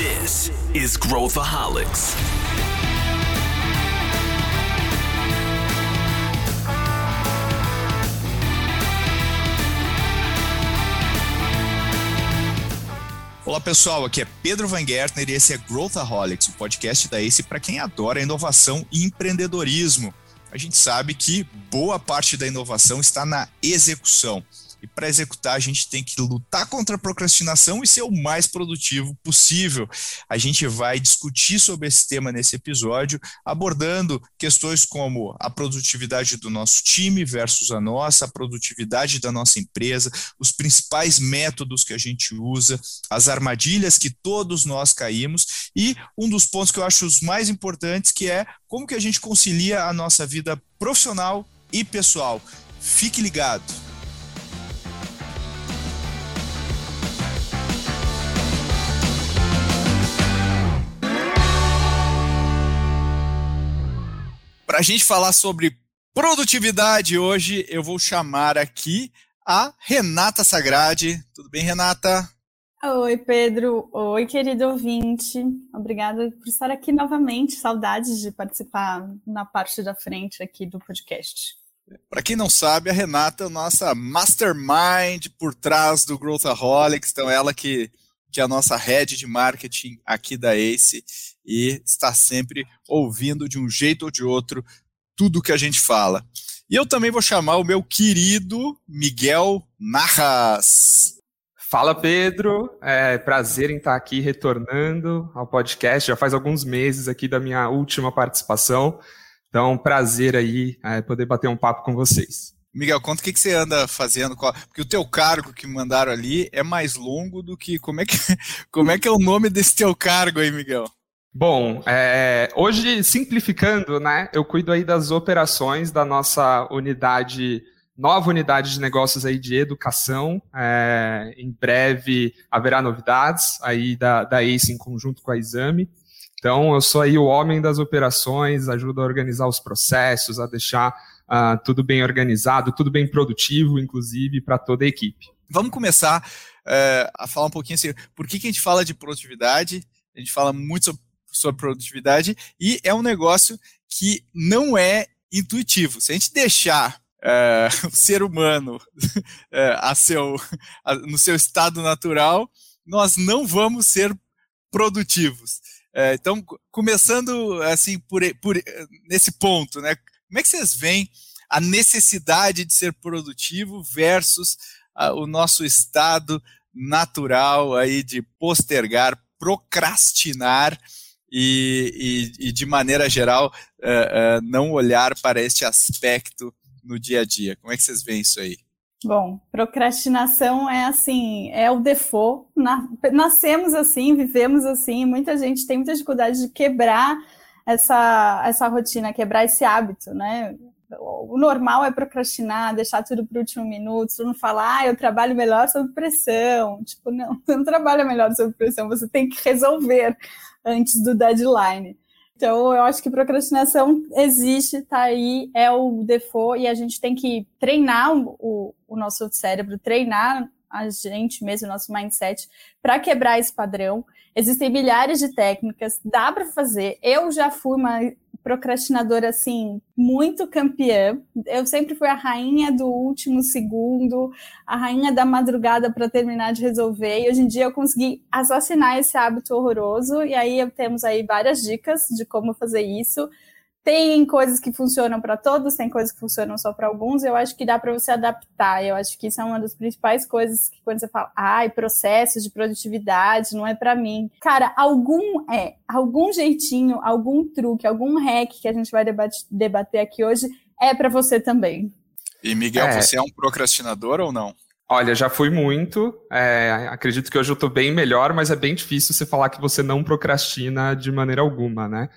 This is Growthaholics. Olá pessoal, aqui é Pedro Van Gertner e esse é Growthaholics, o podcast da ACE para quem adora inovação e empreendedorismo. A gente sabe que boa parte da inovação está na execução. E para executar, a gente tem que lutar contra a procrastinação e ser o mais produtivo possível. A gente vai discutir sobre esse tema nesse episódio, abordando questões como a produtividade do nosso time versus a nossa, a produtividade da nossa empresa, os principais métodos que a gente usa, as armadilhas que todos nós caímos e um dos pontos que eu acho os mais importantes que é como que a gente concilia a nossa vida profissional e pessoal. Fique ligado. Para a gente falar sobre produtividade hoje, eu vou chamar aqui a Renata Sagrade. Tudo bem, Renata? Oi, Pedro. Oi, querido ouvinte. Obrigada por estar aqui novamente. Saudades de participar na parte da frente aqui do podcast. Para quem não sabe, a Renata é a nossa mastermind por trás do Growthaholics. Então, ela que, que é a nossa head de marketing aqui da ACE e está sempre ouvindo de um jeito ou de outro tudo que a gente fala. E eu também vou chamar o meu querido Miguel Narras. Fala Pedro, é prazer em estar aqui retornando ao podcast. Já faz alguns meses aqui da minha última participação, então prazer aí é, poder bater um papo com vocês. Miguel, conta o que, que você anda fazendo, porque o teu cargo que mandaram ali é mais longo do que como é que como é que é o nome desse teu cargo aí, Miguel? Bom, é, hoje, simplificando, né, eu cuido aí das operações da nossa unidade, nova unidade de negócios aí de educação. É, em breve haverá novidades aí da, da ACE em conjunto com a Exame. Então, eu sou aí o homem das operações, ajudo a organizar os processos, a deixar uh, tudo bem organizado, tudo bem produtivo, inclusive, para toda a equipe. Vamos começar uh, a falar um pouquinho assim, por que, que a gente fala de produtividade? A gente fala muito sobre sua produtividade e é um negócio que não é intuitivo. Se a gente deixar uh, o ser humano uh, a seu, a, no seu estado natural, nós não vamos ser produtivos. Uh, então, começando assim por, por nesse ponto, né? Como é que vocês veem a necessidade de ser produtivo versus o nosso estado natural aí de postergar, procrastinar e, e, e de maneira geral, uh, uh, não olhar para este aspecto no dia a dia. Como é que vocês veem isso aí? Bom, procrastinação é assim, é o default. Na, nascemos assim, vivemos assim. Muita gente tem muita dificuldade de quebrar essa, essa rotina, quebrar esse hábito, né? O normal é procrastinar, deixar tudo para o último minuto, não falar, ah, eu trabalho melhor sob pressão. Tipo, não, você não trabalha melhor sob pressão, você tem que resolver antes do deadline. Então, eu acho que procrastinação existe, tá aí, é o default, e a gente tem que treinar o, o nosso cérebro, treinar a gente mesmo, o nosso mindset, para quebrar esse padrão. Existem milhares de técnicas, dá para fazer. Eu já fui uma procrastinadora assim, muito campeã. Eu sempre fui a rainha do último segundo, a rainha da madrugada para terminar de resolver. E hoje em dia eu consegui assassinar esse hábito horroroso. E aí temos aí várias dicas de como fazer isso. Tem coisas que funcionam para todos, tem coisas que funcionam só para alguns. Eu acho que dá para você adaptar. Eu acho que isso é uma das principais coisas que quando você fala, ai, processos de produtividade não é para mim. Cara, algum é, algum jeitinho, algum truque, algum hack que a gente vai debater, debater aqui hoje é para você também. E Miguel, é. você é um procrastinador ou não? Olha, já fui muito. É, acredito que hoje eu estou bem melhor, mas é bem difícil você falar que você não procrastina de maneira alguma, né?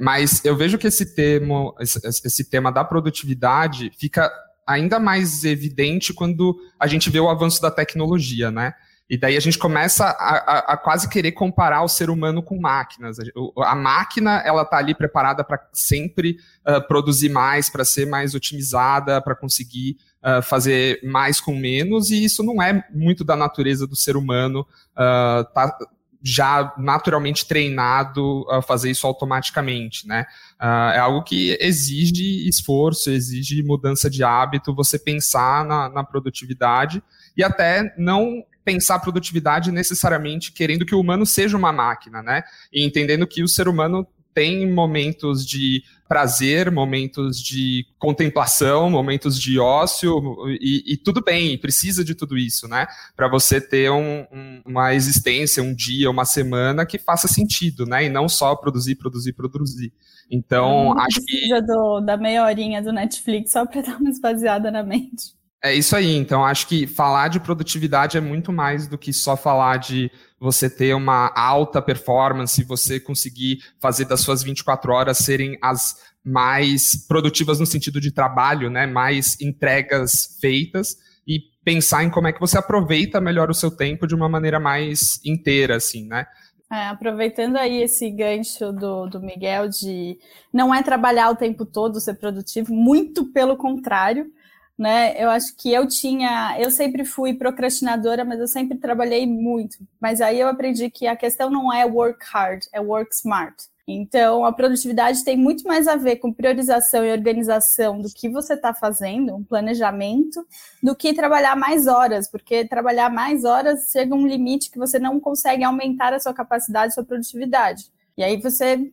Mas eu vejo que esse tema, esse tema da produtividade fica ainda mais evidente quando a gente vê o avanço da tecnologia, né? E daí a gente começa a, a, a quase querer comparar o ser humano com máquinas. A, a máquina, ela está ali preparada para sempre uh, produzir mais, para ser mais otimizada, para conseguir uh, fazer mais com menos, e isso não é muito da natureza do ser humano. Uh, tá, já naturalmente treinado a fazer isso automaticamente, né? Uh, é algo que exige esforço, exige mudança de hábito, você pensar na, na produtividade e até não pensar produtividade necessariamente querendo que o humano seja uma máquina, né? E entendendo que o ser humano tem momentos de prazer, momentos de contemplação, momentos de ócio, e, e tudo bem, precisa de tudo isso, né? Para você ter um, um, uma existência, um dia, uma semana que faça sentido, né? E não só produzir, produzir, produzir. Então, não acho que. Do, da meia horinha do Netflix só para dar uma esvaziada na mente. É isso aí. Então, acho que falar de produtividade é muito mais do que só falar de você ter uma alta performance, você conseguir fazer das suas 24 horas serem as mais produtivas no sentido de trabalho, né? Mais entregas feitas e pensar em como é que você aproveita melhor o seu tempo de uma maneira mais inteira, assim, né? É, aproveitando aí esse gancho do, do Miguel de não é trabalhar o tempo todo, ser produtivo, muito pelo contrário né? Eu acho que eu tinha, eu sempre fui procrastinadora, mas eu sempre trabalhei muito. Mas aí eu aprendi que a questão não é work hard, é work smart. Então, a produtividade tem muito mais a ver com priorização e organização do que você está fazendo, um planejamento, do que trabalhar mais horas, porque trabalhar mais horas chega um limite que você não consegue aumentar a sua capacidade, a sua produtividade. E aí você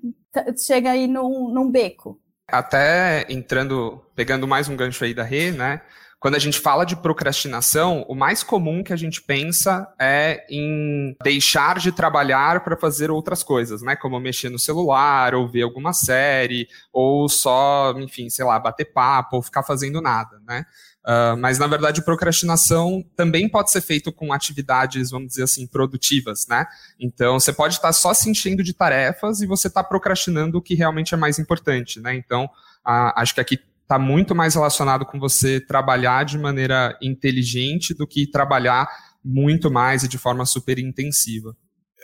chega aí num, num beco. Até entrando, pegando mais um gancho aí da Rê, né? Quando a gente fala de procrastinação, o mais comum que a gente pensa é em deixar de trabalhar para fazer outras coisas, né? Como mexer no celular, ou ver alguma série, ou só, enfim, sei lá, bater papo, ou ficar fazendo nada, né? Uh, mas, na verdade, procrastinação também pode ser feito com atividades, vamos dizer assim, produtivas, né? Então, você pode estar só se enchendo de tarefas e você está procrastinando o que realmente é mais importante, né? Então, uh, acho que aqui está muito mais relacionado com você trabalhar de maneira inteligente do que trabalhar muito mais e de forma super intensiva.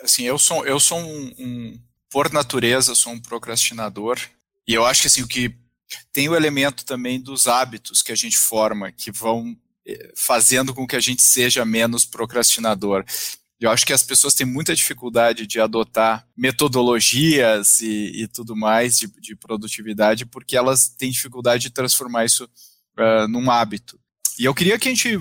Assim, eu sou, eu sou um, um por natureza, sou um procrastinador. E eu acho que assim, o que tem o elemento também dos hábitos que a gente forma, que vão eh, fazendo com que a gente seja menos procrastinador. Eu acho que as pessoas têm muita dificuldade de adotar metodologias e, e tudo mais de, de, produtividade, porque elas têm dificuldade de transformar isso uh, num hábito. E eu queria que a gente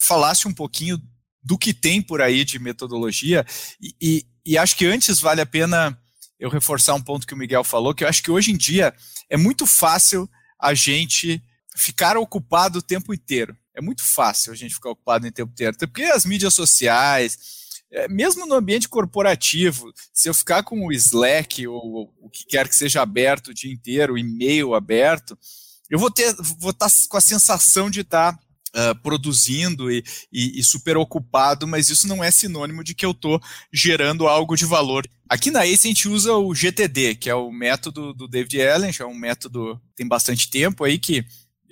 falasse um pouquinho do que tem por aí de metodologia, e, e, e acho que antes vale a pena eu reforçar um ponto que o Miguel falou, que eu acho que hoje em dia é muito fácil a gente ficar ocupado o tempo inteiro. É muito fácil a gente ficar ocupado o tempo inteiro, porque as mídias sociais, é, mesmo no ambiente corporativo, se eu ficar com o Slack ou o que quer que seja aberto o dia inteiro, o e-mail aberto, eu vou ter, vou estar tá com a sensação de estar tá, uh, produzindo e, e, e, super ocupado, mas isso não é sinônimo de que eu estou gerando algo de valor. Aqui na ACE a gente usa o GTD, que é o método do David Allen, é um método tem bastante tempo aí que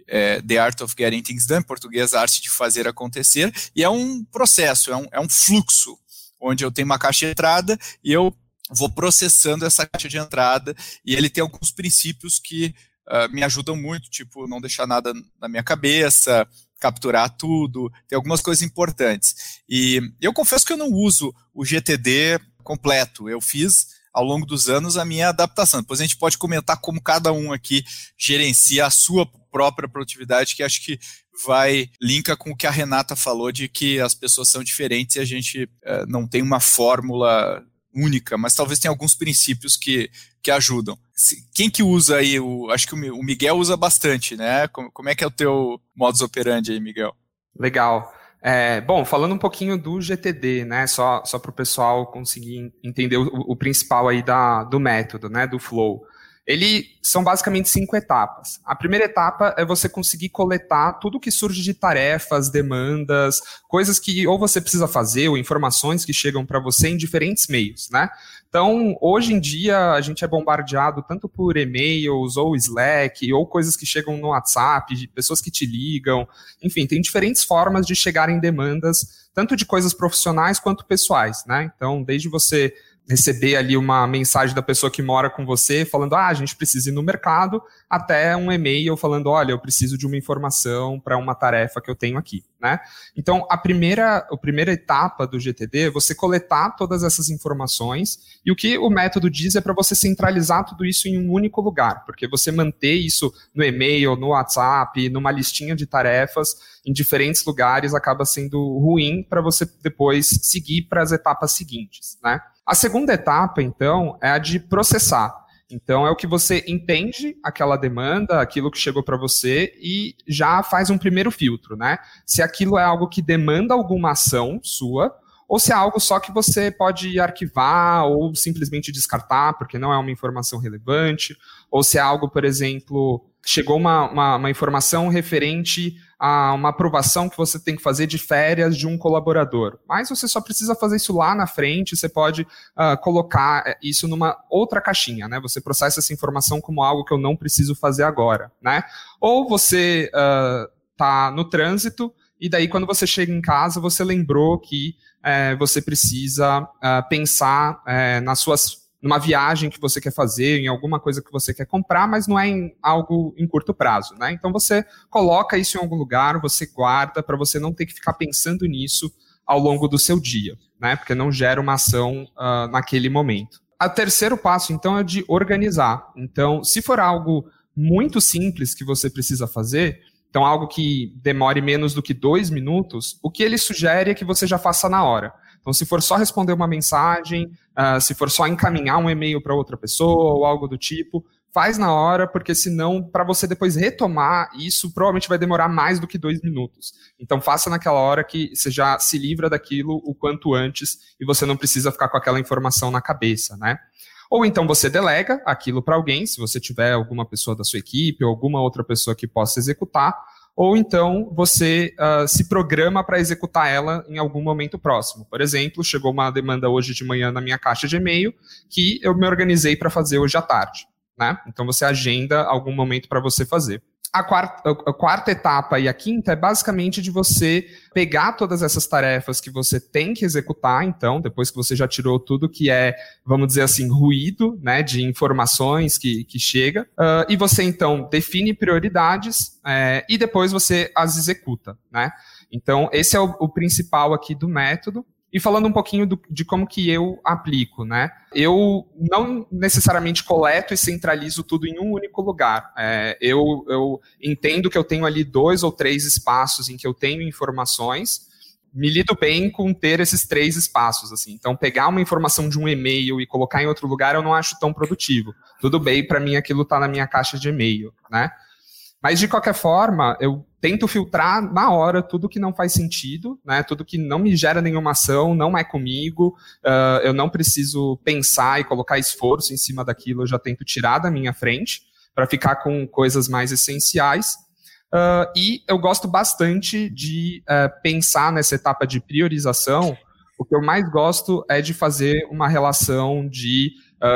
é, The Art of Getting Things Done, em português, a arte de fazer acontecer, e é um processo, é um, é um fluxo, onde eu tenho uma caixa de entrada e eu vou processando essa caixa de entrada, e ele tem alguns princípios que uh, me ajudam muito, tipo, não deixar nada na minha cabeça, capturar tudo, tem algumas coisas importantes. E eu confesso que eu não uso o GTD completo, eu fiz ao longo dos anos a minha adaptação. Depois a gente pode comentar como cada um aqui gerencia a sua própria produtividade, que acho que vai linka com o que a Renata falou de que as pessoas são diferentes e a gente uh, não tem uma fórmula única, mas talvez tenha alguns princípios que, que ajudam. Quem que usa aí? O, acho que o Miguel usa bastante, né? Como, como é que é o teu modus operandi aí, Miguel? Legal. É, bom, falando um pouquinho do GTD, né? Só, só para o pessoal conseguir entender o, o, principal aí da, do método, né? Do flow. Ele são basicamente cinco etapas. A primeira etapa é você conseguir coletar tudo que surge de tarefas, demandas, coisas que ou você precisa fazer, ou informações que chegam para você em diferentes meios, né? Então, hoje em dia, a gente é bombardeado tanto por e-mails, ou Slack, ou coisas que chegam no WhatsApp, de pessoas que te ligam. Enfim, tem diferentes formas de chegar em demandas, tanto de coisas profissionais quanto pessoais, né? Então, desde você receber ali uma mensagem da pessoa que mora com você falando, ah, a gente precisa ir no mercado, até um e-mail falando, olha, eu preciso de uma informação para uma tarefa que eu tenho aqui, né? Então, a primeira, a primeira etapa do GTD é você coletar todas essas informações e o que o método diz é para você centralizar tudo isso em um único lugar, porque você manter isso no e-mail, no WhatsApp, numa listinha de tarefas em diferentes lugares acaba sendo ruim para você depois seguir para as etapas seguintes, né? A segunda etapa, então, é a de processar. Então, é o que você entende aquela demanda, aquilo que chegou para você e já faz um primeiro filtro, né? Se aquilo é algo que demanda alguma ação sua, ou se é algo só que você pode arquivar ou simplesmente descartar, porque não é uma informação relevante, ou se é algo, por exemplo, chegou uma, uma, uma informação referente a uma aprovação que você tem que fazer de férias de um colaborador. Mas você só precisa fazer isso lá na frente, você pode uh, colocar eh, isso numa outra caixinha, né? Você processa essa informação como algo que eu não preciso fazer agora, né? Ou você uh, no trânsito e daí quando você chega em casa você lembrou que uh, você precisa uh, pensar nas suas numa viagem que você quer fazer, em alguma coisa que você quer comprar, mas não é em algo em curto prazo, né? Então você coloca isso em algum lugar, você guarda para você não ter que ficar pensando nisso ao longo do seu dia, né? Porque não gera uma ação uh, naquele momento. O terceiro passo, então, é de organizar. Então, se for algo muito simples que você precisa fazer, então algo que demore menos do que dois minutos, o que ele sugere é que você já faça na hora. Então, se for só responder uma mensagem, uh, se for só encaminhar um e-mail para outra pessoa ou algo do tipo, faz na hora, porque senão, para você depois retomar isso, provavelmente vai demorar mais do que dois minutos. Então, faça naquela hora que você já se livra daquilo o quanto antes e você não precisa ficar com aquela informação na cabeça, né? Ou então você delega aquilo para alguém, se você tiver alguma pessoa da sua equipe ou alguma outra pessoa que possa executar, ou então você uh, se programa para executar ela em algum momento próximo. Por exemplo, chegou uma demanda hoje de manhã na minha caixa de e-mail que eu me organizei para fazer hoje à tarde. Né? Então você agenda algum momento para você fazer. A quarta, a quarta etapa e a quinta é basicamente de você pegar todas essas tarefas que você tem que executar, então, depois que você já tirou tudo que é, vamos dizer assim, ruído, né, de informações que, que chega, uh, e você, então, define prioridades é, e depois você as executa, né. Então, esse é o, o principal aqui do método. E falando um pouquinho do, de como que eu aplico, né? Eu não necessariamente coleto e centralizo tudo em um único lugar. É, eu, eu entendo que eu tenho ali dois ou três espaços em que eu tenho informações, me lido bem com ter esses três espaços, assim. Então, pegar uma informação de um e-mail e colocar em outro lugar, eu não acho tão produtivo. Tudo bem, para mim aquilo está na minha caixa de e-mail, né? Mas, de qualquer forma, eu tento filtrar na hora tudo que não faz sentido, né? Tudo que não me gera nenhuma ação, não é comigo, uh, eu não preciso pensar e colocar esforço em cima daquilo, eu já tento tirar da minha frente para ficar com coisas mais essenciais. Uh, e eu gosto bastante de uh, pensar nessa etapa de priorização. O que eu mais gosto é de fazer uma relação de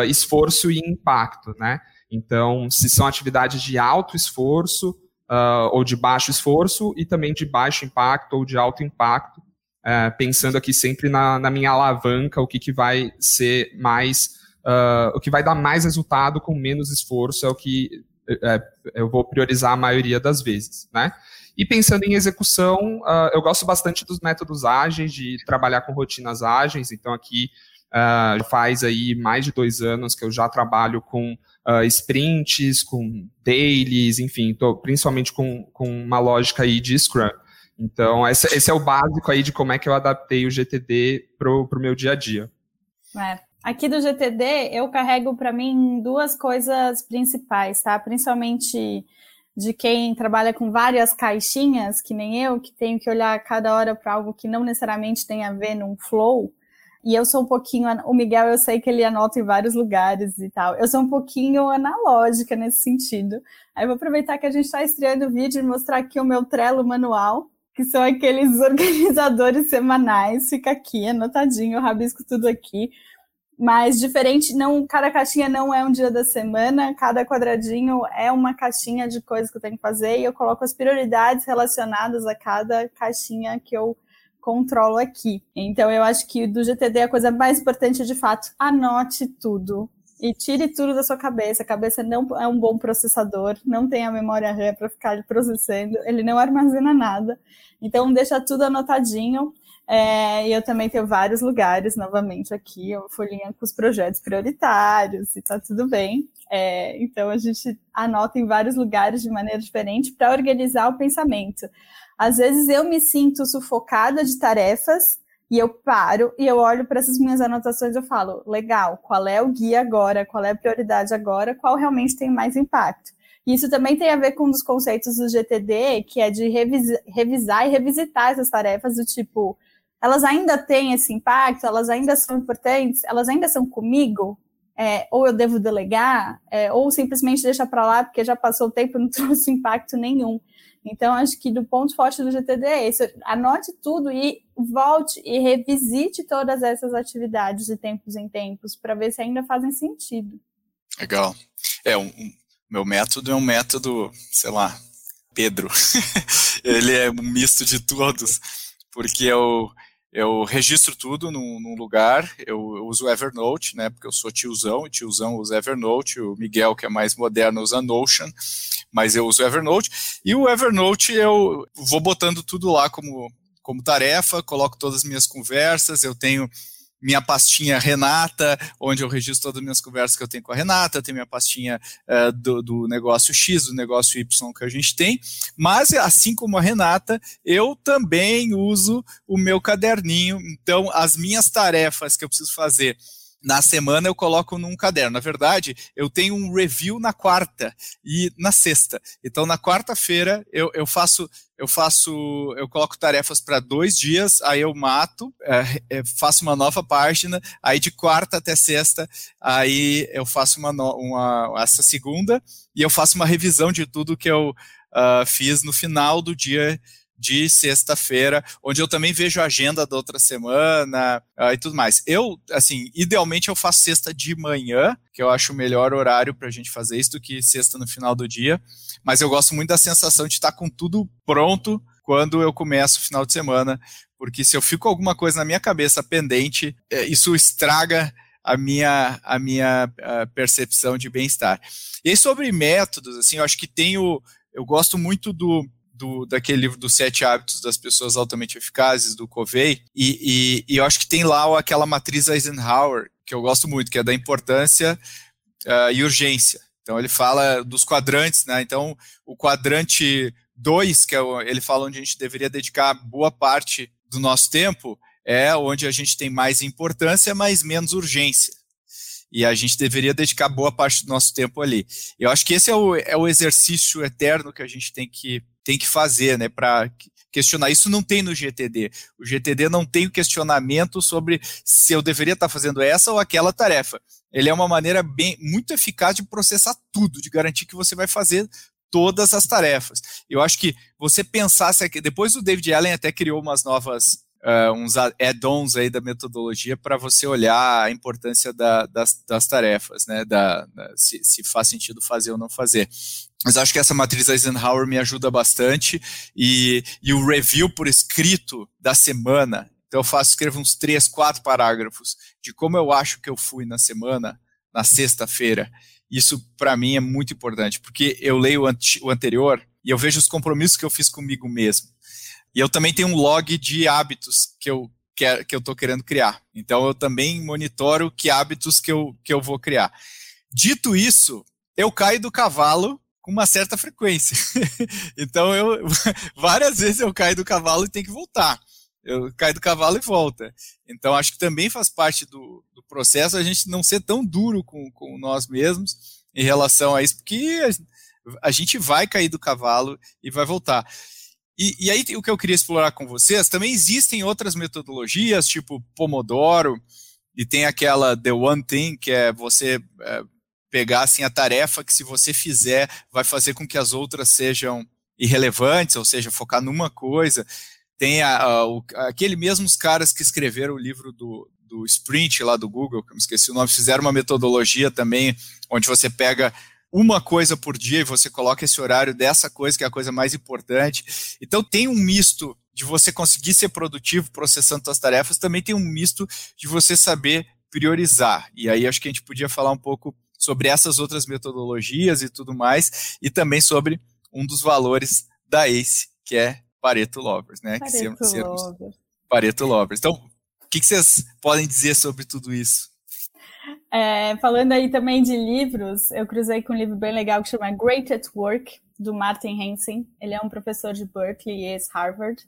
esforço e impacto, né? Então, se são atividades de alto esforço uh, ou de baixo esforço, e também de baixo impacto ou de alto impacto, uh, pensando aqui sempre na, na, minha alavanca, o que, que vai ser mais, uh, o que vai dar mais resultado com menos esforço é o que é, eu vou priorizar a maioria das vezes, né? E pensando em execução, uh, eu gosto bastante dos métodos ágeis, de trabalhar com rotinas ágeis. Então, aqui faz aí mais de dois anos que eu já trabalho com uh, sprints, com dailies, enfim, tô, principalmente com, com uma lógica aí de Scrum. Então, esse, esse, é o básico aí de como é que eu adaptei o GTD para o meu dia a dia. É. Aqui do GTD, eu carrego para mim duas coisas principais, tá? Principalmente de quem trabalha com várias caixinhas, que nem eu, que tenho que olhar cada hora para algo que não necessariamente tem a ver num flow. E eu sou um pouquinho. O Miguel, eu sei que ele anota em vários lugares e tal. Eu sou um pouquinho analógica nesse sentido. Aí eu vou aproveitar que a gente está estreando o vídeo e mostrar aqui o meu Trello manual, que são aqueles organizadores semanais. Fica aqui, anotadinho, eu rabisco tudo aqui. Mas diferente, não, cada caixinha não é um dia da semana, cada quadradinho é uma caixinha de coisas que eu tenho que fazer e eu coloco as prioridades relacionadas a cada caixinha que eu controlo aqui. Então eu acho que do GTD a coisa mais importante é de fato anote tudo e tire tudo da sua cabeça. A cabeça não é um bom processador, não tem a memória RAM para ficar processando, ele não armazena nada. Então deixa tudo anotadinho. É, e eu também tenho vários lugares, novamente, aqui, eu folhinha com os projetos prioritários e tá tudo bem. É, então a gente anota em vários lugares de maneira diferente para organizar o pensamento. Às vezes eu me sinto sufocada de tarefas e eu paro e eu olho para essas minhas anotações e eu falo, legal, qual é o guia agora, qual é a prioridade agora, qual realmente tem mais impacto. Isso também tem a ver com um dos conceitos do GTD, que é de revisar e revisitar essas tarefas do tipo, elas ainda têm esse impacto, elas ainda são importantes, elas ainda são comigo, é, ou eu devo delegar, é, ou simplesmente deixar para lá porque já passou o tempo e não trouxe impacto nenhum. Então, acho que do ponto forte do GTD é esse. Anote tudo e volte e revisite todas essas atividades de tempos em tempos para ver se ainda fazem sentido. Legal. É, um, um, meu método é um método, sei lá, Pedro. Ele é um misto de todos, porque eu eu registro tudo num, num lugar, eu, eu, uso Evernote, né, porque eu sou tiozão, e tiozão usa Evernote, o Miguel, que é mais moderno, usa Notion, mas eu uso Evernote, e o Evernote eu vou botando tudo lá como, como tarefa, coloco todas as minhas conversas, eu tenho minha pastinha Renata, onde eu registro todas as minhas conversas que eu tenho com a Renata, tem minha pastinha uh, do, do, negócio X, do negócio Y que a gente tem, mas assim como a Renata, eu também uso o meu caderninho, então as minhas tarefas que eu preciso fazer na semana eu coloco num caderno. Na verdade, eu tenho um review na quarta e na sexta. Então, na quarta-feira eu, eu faço eu faço, eu coloco tarefas para dois dias, aí eu mato, é, é, faço uma nova página, aí de quarta até sexta, aí eu faço uma, uma essa segunda e eu faço uma revisão de tudo que eu uh, fiz no final do dia de sexta-feira, onde eu também vejo a agenda da outra semana uh, e tudo mais. Eu, assim, idealmente eu faço sexta de manhã, que eu acho o melhor horário para a gente fazer isso do que sexta no final do dia, mas eu gosto muito da sensação de estar com tudo pronto quando eu começo o final de semana, porque se eu fico alguma coisa na minha cabeça pendente, é, isso estraga a minha, a minha a ah, percepção de bem-estar. E aí, sobre métodos, assim, eu acho que tenho, eu gosto muito do do, daquele livro dos sete hábitos das pessoas altamente eficazes, do Covey, e, e, e, eu acho que tem lá aquela matriz Eisenhower, que eu gosto muito, que é da importância uh, e urgência. Então ele fala dos quadrantes, né? Então o quadrante 2, que é o, ele fala onde a gente deveria dedicar boa parte do nosso tempo, é onde a gente tem mais importância, mas menos urgência. E a gente deveria dedicar boa parte do nosso tempo ali. Eu acho que esse é o, é o exercício eterno que a gente tem que tem que fazer, né, para questionar. Isso não tem no GTD. O GTD não tem o questionamento sobre se eu deveria estar fazendo essa ou aquela tarefa. Ele é uma maneira bem muito eficaz de processar tudo, de garantir que você vai fazer todas as tarefas. Eu acho que você pensasse aqui, depois o David Allen até criou umas novas uh, uns add-ons aí da metodologia para você olhar a importância da, das, das, tarefas, né, da, da se, se, faz sentido fazer ou não fazer. Mas acho que essa matriz Eisenhower me ajuda bastante e, e o review por escrito da semana. Então eu faço, escrevo uns três, quatro parágrafos de como eu acho que eu fui na semana, na sexta-feira. Isso para mim é muito importante, porque eu leio o, ante, o anterior e eu vejo os compromissos que eu fiz comigo mesmo. E eu também tenho um log de hábitos que eu que, que eu estou querendo criar. Então eu também monitoro que hábitos que eu, que eu vou criar. Dito isso, eu caio do cavalo com uma certa frequência. então eu várias vezes eu caio do cavalo e tenho que voltar. Eu caio do cavalo e volta. Então acho que também faz parte do, do processo a gente não ser tão duro com, com nós mesmos em relação a isso, porque a, a gente vai cair do cavalo e vai voltar. E, e, aí o que eu queria explorar com vocês, também existem outras metodologias, tipo Pomodoro, e tem aquela The One Thing, que é você é, pegar assim a tarefa que se você fizer vai fazer com que as outras sejam irrelevantes, ou seja, focar numa coisa. Tem a, a, o, aquele mesmos caras que escreveram o livro do, do Sprint lá do Google, que eu me esqueci o nome, fizeram uma metodologia também, onde você pega uma coisa por dia e você coloca esse horário dessa coisa que é a coisa mais importante. Então tem um misto de você conseguir ser produtivo processando suas tarefas, também tem um misto de você saber priorizar. E aí acho que a gente podia falar um pouco sobre essas outras metodologias e tudo mais, e também sobre um dos valores da ACE, que é Pareto Lovers, né? Pareto que Lovers. Pareto Lovers. Então, o que, que vocês podem dizer sobre tudo isso? É, falando aí também de livros, eu cruzei com um livro bem legal que chama Great at Work, do Martin Hansen. Ele é um professor de Berkeley e ex-Harvard.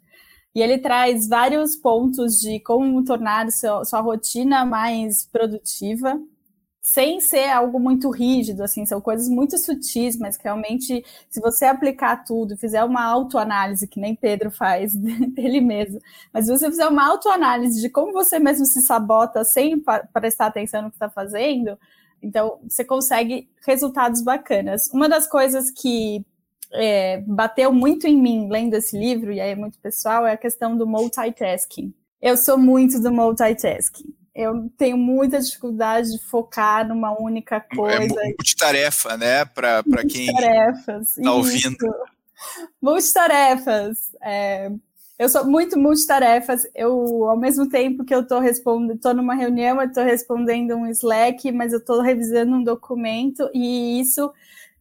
E ele traz vários pontos de como tornar sua rotina mais produtiva, sem ser algo muito rígido, assim, são coisas muito sutis, mas que realmente, se você aplicar tudo, fizer uma autoanálise, que nem Pedro faz dele mesmo, mas se você fizer uma autoanálise de como você mesmo se sabota sem prestar atenção no que está fazendo, então você consegue resultados bacanas. Uma das coisas que é, bateu muito em mim lendo esse livro, e aí é muito pessoal, é a questão do multitasking. Eu sou muito do multitasking eu tenho muita dificuldade de focar numa única é coisa. É multitarefa, né? Para quem está ouvindo. Multitarefas. É, eu sou muito multitarefas. Eu, ao mesmo tempo que eu estou respondendo, estou numa reunião, eu estou respondendo um Slack, mas eu estou revisando um documento, e isso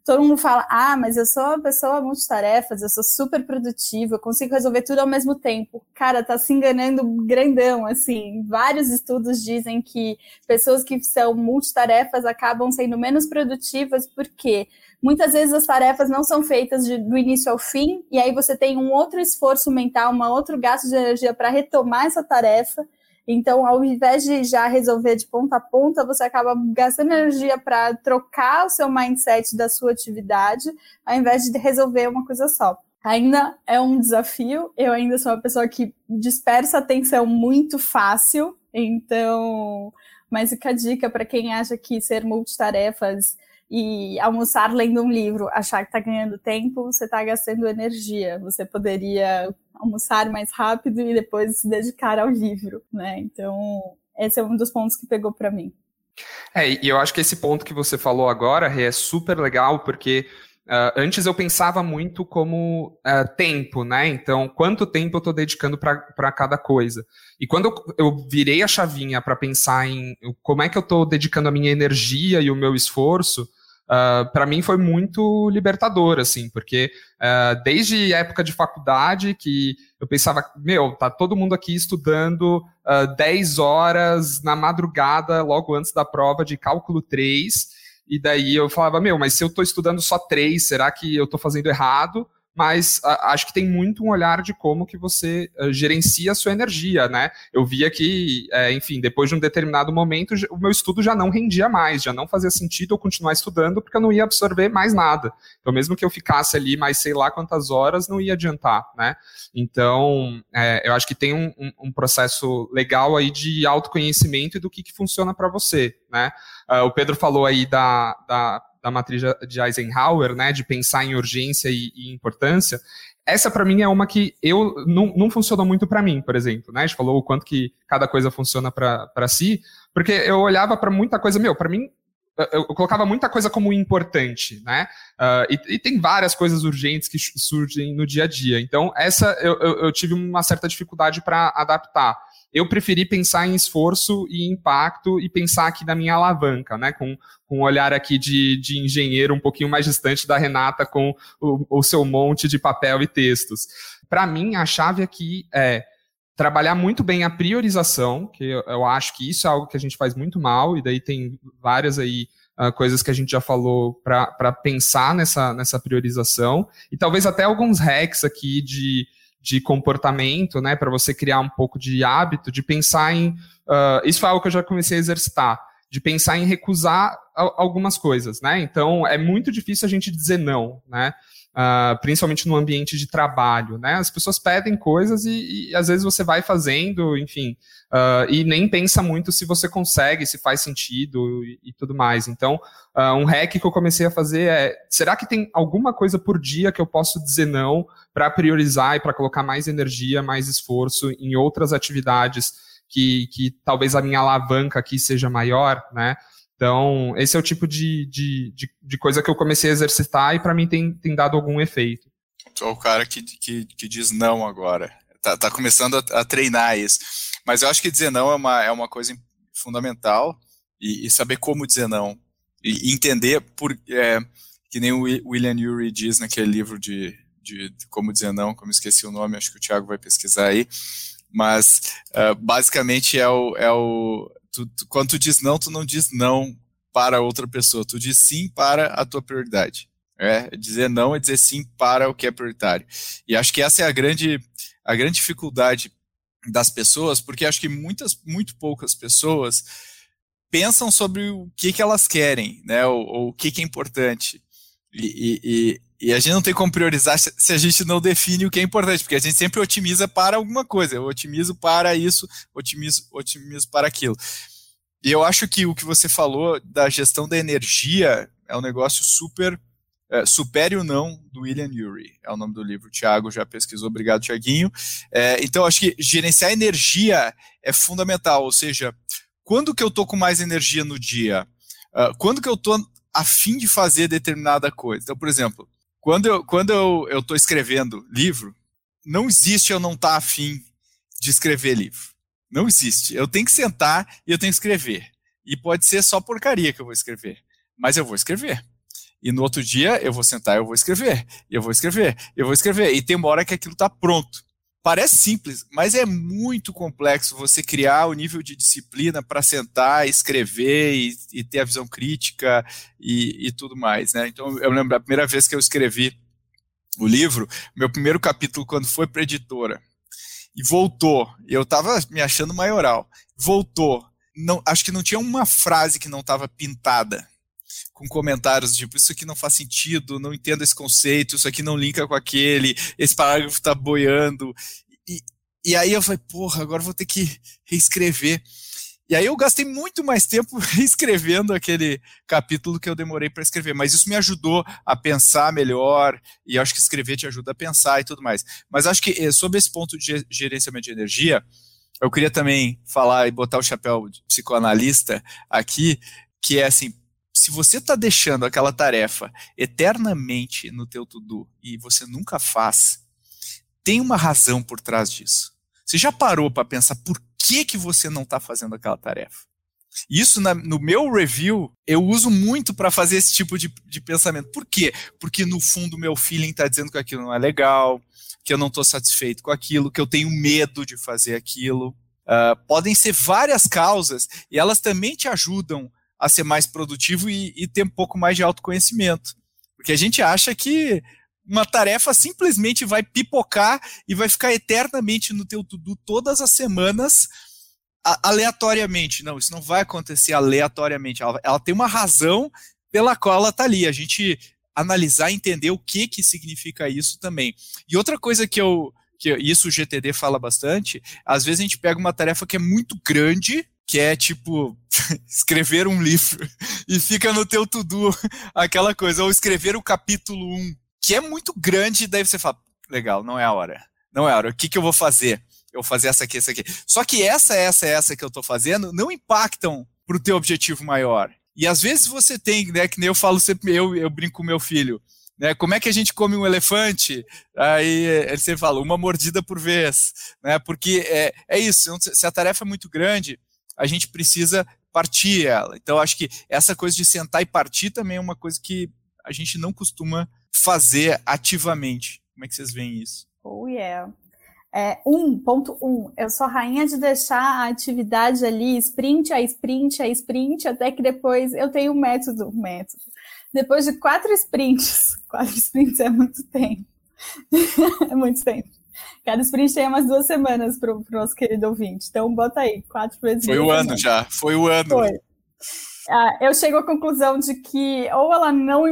todo mundo fala, ah, mas eu sou uma pessoa multitarefas, eu sou super produtiva, eu consigo resolver tudo ao mesmo tempo. Cara, tá se enganando grandão, assim. Vários estudos dizem que pessoas que são multitarefas acabam sendo menos produtivas porque muitas vezes as tarefas não são feitas de, do início ao fim, e aí você tem um outro esforço mental, um outro gasto de energia para retomar essa tarefa. Então, ao invés de já resolver de ponta a ponta, você acaba gastando energia para trocar o seu mindset da sua atividade, ao invés de resolver uma coisa só. Ainda é um desafio, eu ainda sou uma pessoa que dispersa atenção muito fácil, então, mas fica a dica para quem acha que ser multitarefas e almoçar lendo um livro, achar que está ganhando tempo, você está gastando energia. Você poderia almoçar mais rápido e depois se dedicar ao livro, né? Então, esse é um dos pontos que pegou para mim. É, e eu acho que esse ponto que você falou agora é super legal, porque Uh, antes eu pensava muito como uh, tempo, né? Então, quanto tempo eu estou dedicando para cada coisa. E quando eu, eu virei a chavinha para pensar em como é que eu estou dedicando a minha energia e o meu esforço, uh, ah, para mim foi muito libertador, assim, porque uh, desde época de faculdade que eu pensava, meu, tá todo mundo aqui estudando uh, 10 horas na madrugada, logo antes da prova de cálculo 3, e daí eu falava, meu, mas se eu estou estudando só 3, será que eu estou fazendo errado? Mas a, acho que tem muito um olhar de como que você uh, gerencia a sua energia, né? Eu via que, é, enfim, depois de um determinado momento, o meu estudo já não rendia mais, já não fazia sentido eu continuar estudando, porque eu não ia absorver mais nada. Então, mesmo que eu ficasse ali mais sei lá quantas horas, não ia adiantar, né? Então, é, eu acho que tem um, um, um, processo legal aí de autoconhecimento e do que, que funciona para você, né? Uh, o Pedro falou aí da, da da matriz de Eisenhower, né, de pensar em urgência e, e importância, essa para mim é uma que eu não, não funcionou muito para mim, por exemplo, né? A gente falou o quanto que cada coisa funciona para si, porque eu olhava para muita coisa, meu, para mim eu, colocava muita coisa como importante, né? Uh, e, e, tem várias coisas urgentes que surgem no dia a dia. Então, essa eu, eu, eu tive uma certa dificuldade para adaptar eu preferi pensar em esforço e impacto e pensar aqui na minha alavanca, né? Com, com um olhar aqui de, de engenheiro um pouquinho mais distante da Renata com o, o seu monte de papel e textos. Para mim, a chave aqui é trabalhar muito bem a priorização, que eu, eu, acho que isso é algo que a gente faz muito mal, e daí tem várias aí uh, coisas que a gente já falou para pensar nessa, nessa priorização, e talvez até alguns hacks aqui de de comportamento, né, para você criar um pouco de hábito, de pensar em. Uh, isso foi algo que eu já comecei a exercitar, de pensar em recusar algumas coisas, né? Então é muito difícil a gente dizer não, né? Uh, principalmente no ambiente de trabalho, né? As pessoas pedem coisas e, e às vezes você vai fazendo, enfim, uh, e nem pensa muito se você consegue, se faz sentido e, e tudo mais. Então, uh, um hack que eu comecei a fazer é: será que tem alguma coisa por dia que eu posso dizer não para priorizar e para colocar mais energia, mais esforço em outras atividades que, que talvez a minha alavanca aqui seja maior, né? Então, esse é o tipo de, de, de, de coisa que eu comecei a exercitar e para mim tem, tem dado algum efeito. Sou o cara que, que, que diz não agora. tá, tá começando a, a, treinar isso. Mas eu acho que dizer não é uma, é uma coisa fundamental e, e saber como dizer não e, entender por é, que nem o William Ury diz naquele livro de, de, de, como dizer não, como esqueci o nome, acho que o Thiago vai pesquisar aí, mas uh, basicamente é o, é o tu, tu, quando tu diz não, tu não diz não para outra pessoa, tu diz sim para a tua prioridade. É, dizer não é dizer sim para o que é prioritário. E acho que essa é a grande, a grande dificuldade das pessoas, porque acho que muitas, muito poucas pessoas pensam sobre o que, que elas querem, né, ou, ou o que, que é importante. E, e, e, a gente não tem como priorizar se a gente não define o que é importante, porque a gente sempre otimiza para alguma coisa. Eu otimizo para isso, otimizo, otimizo para aquilo. E eu acho que o que você falou da gestão da energia é um negócio super é, Supere o Não, do William Ury, é o nome do livro. O Thiago já pesquisou, obrigado, Tiaguinho. É, então, acho que gerenciar energia é fundamental, ou seja, quando que eu estou com mais energia no dia? Uh, quando que eu estou a fim de fazer determinada coisa? Então, por exemplo, quando eu quando eu estou escrevendo livro, não existe eu não estar tá afim de escrever livro. Não existe. Eu tenho que sentar e eu tenho que escrever. E pode ser só porcaria que eu vou escrever, mas eu vou escrever. E no outro dia eu vou sentar, eu vou escrever, eu vou escrever, eu vou escrever. E tem uma hora que aquilo está pronto. Parece simples, mas é muito complexo você criar o nível de disciplina para sentar, escrever e, e, ter a visão crítica e, e tudo mais. Né? Então eu lembro a primeira vez que eu escrevi o livro, meu primeiro capítulo, quando foi para editora, e voltou, eu estava me achando maioral, voltou, não, acho que não tinha uma frase que não estava pintada com comentários tipo, isso aqui não faz sentido, não entendo esse conceito, isso aqui não linka com aquele, esse parágrafo tá boiando. E, e aí eu falei, porra, agora vou ter que reescrever. E aí eu gastei muito mais tempo reescrevendo aquele capítulo que eu demorei para escrever, mas isso me ajudou a pensar melhor, e acho que escrever te ajuda a pensar e tudo mais. Mas acho que eh, sobre esse ponto de gerenciamento de energia, eu queria também falar e botar o chapéu de psicoanalista aqui, que é assim, se você está deixando aquela tarefa eternamente no teu to-do e você nunca faz, tem uma razão por trás disso. Você já parou para pensar por que, que você não está fazendo aquela tarefa? Isso na, no meu review eu uso muito para fazer esse tipo de, de pensamento. Por quê? Porque no fundo meu feeling está dizendo que aquilo não é legal, que eu não estou satisfeito com aquilo, que eu tenho medo de fazer aquilo. Uh, podem ser várias causas e elas também te ajudam a ser mais produtivo e, e ter um pouco mais de autoconhecimento. Porque a gente acha que uma tarefa simplesmente vai pipocar e vai ficar eternamente no teu tudo todas as semanas aleatoriamente. Não, isso não vai acontecer aleatoriamente. Ela, ela tem uma razão pela qual ela está ali. A gente analisar entender o que que significa isso também. E outra coisa que eu que isso o GTD fala bastante, às vezes a gente pega uma tarefa que é muito grande que é tipo escrever um livro e fica no teu to-do aquela coisa, ou escrever o capítulo 1, que é muito grande, daí você fala, legal, não é a hora. Não é a hora. O que, que eu vou fazer? Eu vou fazer essa aqui, essa aqui. Só que essa, essa, essa que eu estou fazendo não impactam para o teu objetivo maior. E às vezes você tem, né, que nem eu falo sempre, eu, eu brinco com meu filho, né, como é que a gente come um elefante? Aí ele sempre fala, uma mordida por vez, né, porque é, é isso, se a tarefa é muito grande, a gente precisa partir ela. Então, acho que essa coisa de sentar e partir também é uma coisa que a gente não costuma fazer ativamente. Como é que vocês veem isso? Oh, yeah. É, um, ponto um, eu sou rainha de deixar a atividade ali, sprint a sprint a sprint, até que depois eu tenho um método, método. Depois de quatro sprints, quatro sprints é muito tempo. é muito tempo. Cada sprint tem umas duas semanas para o nosso querido ouvinte. Então, bota aí, quatro vezes. Foi o ano já, foi o ano. Foi. Ah, eu chego à conclusão de que ou ela não,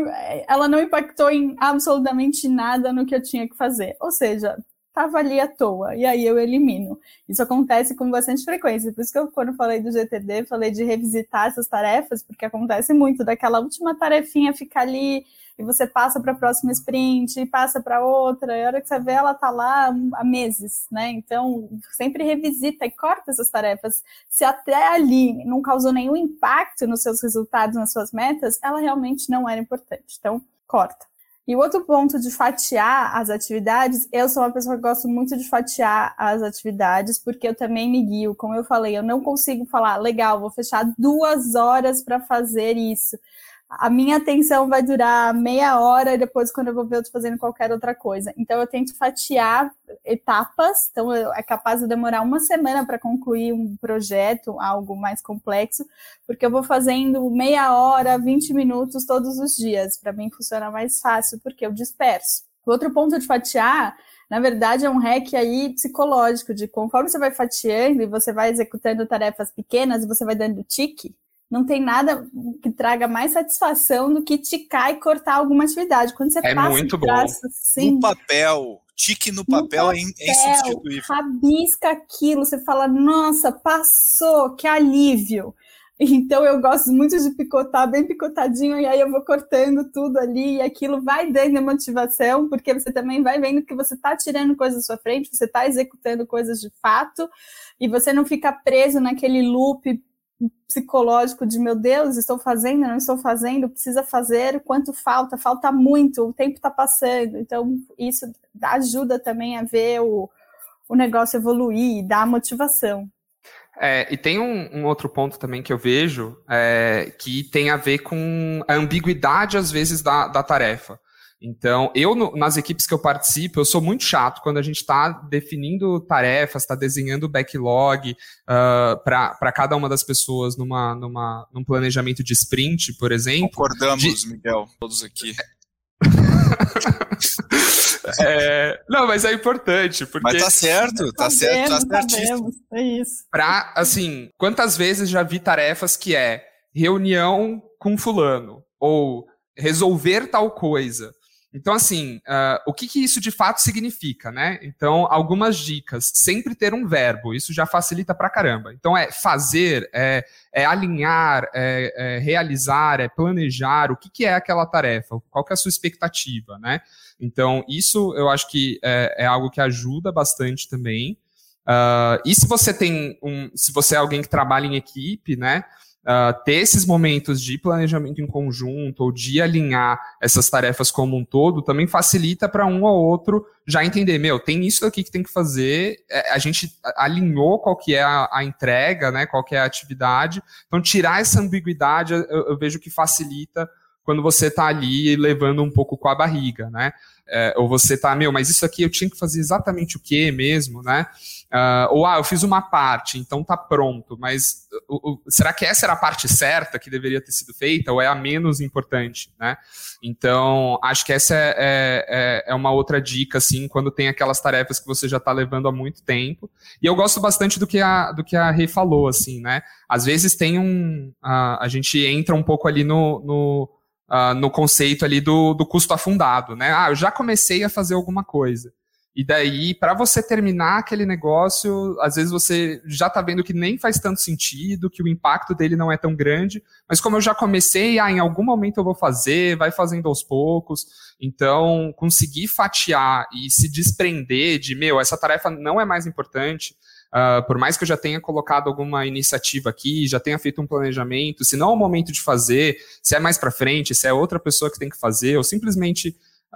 ela não impactou em absolutamente nada no que eu tinha que fazer. Ou seja, estava ali à toa, e aí eu elimino. Isso acontece com bastante frequência. Por isso que eu, quando falei do GTD, falei de revisitar essas tarefas, porque acontece muito daquela última tarefinha ficar ali e você passa para a próxima sprint, e passa para outra, e a hora que você vê, ela está lá há meses, né? Então, sempre revisita e corta essas tarefas. Se até ali não causou nenhum impacto nos seus resultados, nas suas metas, ela realmente não era importante. Então, corta. E o outro ponto de fatiar as atividades, eu sou uma pessoa que gosto muito de fatiar as atividades, porque eu também me guio. Como eu falei, eu não consigo falar, legal, vou fechar duas horas para fazer isso a minha atenção vai durar meia hora e depois, quando eu vou ver, eu estou fazendo qualquer outra coisa. Então, eu tento fatiar etapas. Então, eu, é capaz de demorar uma semana para concluir um projeto, algo mais complexo, porque eu vou fazendo meia hora, 20 minutos todos os dias. Para mim, funciona mais fácil, porque eu disperso. O outro ponto de fatiar na verdade, é um hack aí psicológico, de conforme você vai fatiando e você vai executando tarefas pequenas você vai dando tique, não tem nada que traga mais satisfação do que ticar e cortar alguma atividade. Quando você é passa muito bom. assim, no papel, tique no papel, no papel é insubstituível. Rabisca aquilo, você fala, nossa, passou, que alívio. Então eu gosto muito de picotar bem picotadinho e aí eu vou cortando tudo ali e aquilo vai dando motivação, porque você também vai vendo que você está tirando coisas da sua frente, você está executando coisas de fato e você não fica preso naquele loop psicológico de meu Deus, estou fazendo, não estou fazendo, precisa fazer, quanto falta, falta muito, o tempo está passando. Então, isso ajuda também a ver o, o negócio evoluir, dar motivação. É, e tem um, um, outro ponto também que eu vejo é, que tem a ver com a ambiguidade, às vezes, da, da tarefa. Então, eu, no, nas equipes que eu participo, eu sou muito chato quando a gente está definindo tarefas, está desenhando backlog uh, ah, para cada uma das pessoas numa, numa, num planejamento de sprint, por exemplo. Concordamos, de... Miguel, todos aqui. É, não, mas é importante, porque... Mas tá certo, tá certo, tá certíssimo. É isso. Pra, assim, quantas vezes já vi tarefas que é reunião com fulano, ou resolver tal coisa, então, assim, uh, o que, que, isso de fato significa, né? Então, algumas dicas. Sempre ter um verbo, isso já facilita pra caramba. Então, é fazer, é, é alinhar, é, é, realizar, é planejar. O que, que, é aquela tarefa? Qual que é a sua expectativa, né? Então, isso eu acho que é, é algo que ajuda bastante também. Uh, e se você tem um, se você é alguém que trabalha em equipe, né? Uh, ter esses momentos de planejamento em conjunto ou de alinhar essas tarefas como um todo também facilita para um ou outro já entender, meu, tem isso aqui que tem que fazer, é, a gente alinhou qual que é a, a, entrega, né, qual que é a atividade, então tirar essa ambiguidade eu, eu vejo que facilita quando você está ali levando um pouco com a barriga, né? É, ou você está, meu, mas isso aqui eu tinha que fazer exatamente o que mesmo, né? Uh, ou, ah, eu fiz uma parte, então tá pronto, mas será que essa era a parte certa que deveria ter sido feita, ou é a menos importante, né? Então, acho que essa é, é, é, é uma outra dica, assim, quando tem aquelas tarefas que você já está levando há muito tempo. E eu gosto bastante do que a, do que a Rei falou, assim, né? Às vezes tem um... a gente entra um pouco ali no, no uh, no conceito ali do, do custo afundado, né? Ah, eu já comecei a fazer alguma coisa. E daí, para você terminar aquele negócio, às vezes você já está vendo que nem faz tanto sentido, que o impacto dele não é tão grande, mas como eu já comecei, ah, em algum momento eu vou fazer, vai fazendo aos poucos. Então, conseguir fatiar e se desprender de, meu, essa tarefa não é mais importante, Uh, por mais que eu já tenha colocado alguma iniciativa aqui, já tenha feito um planejamento, se não é o momento de fazer, se é mais para frente, se é outra pessoa que tem que fazer, ou simplesmente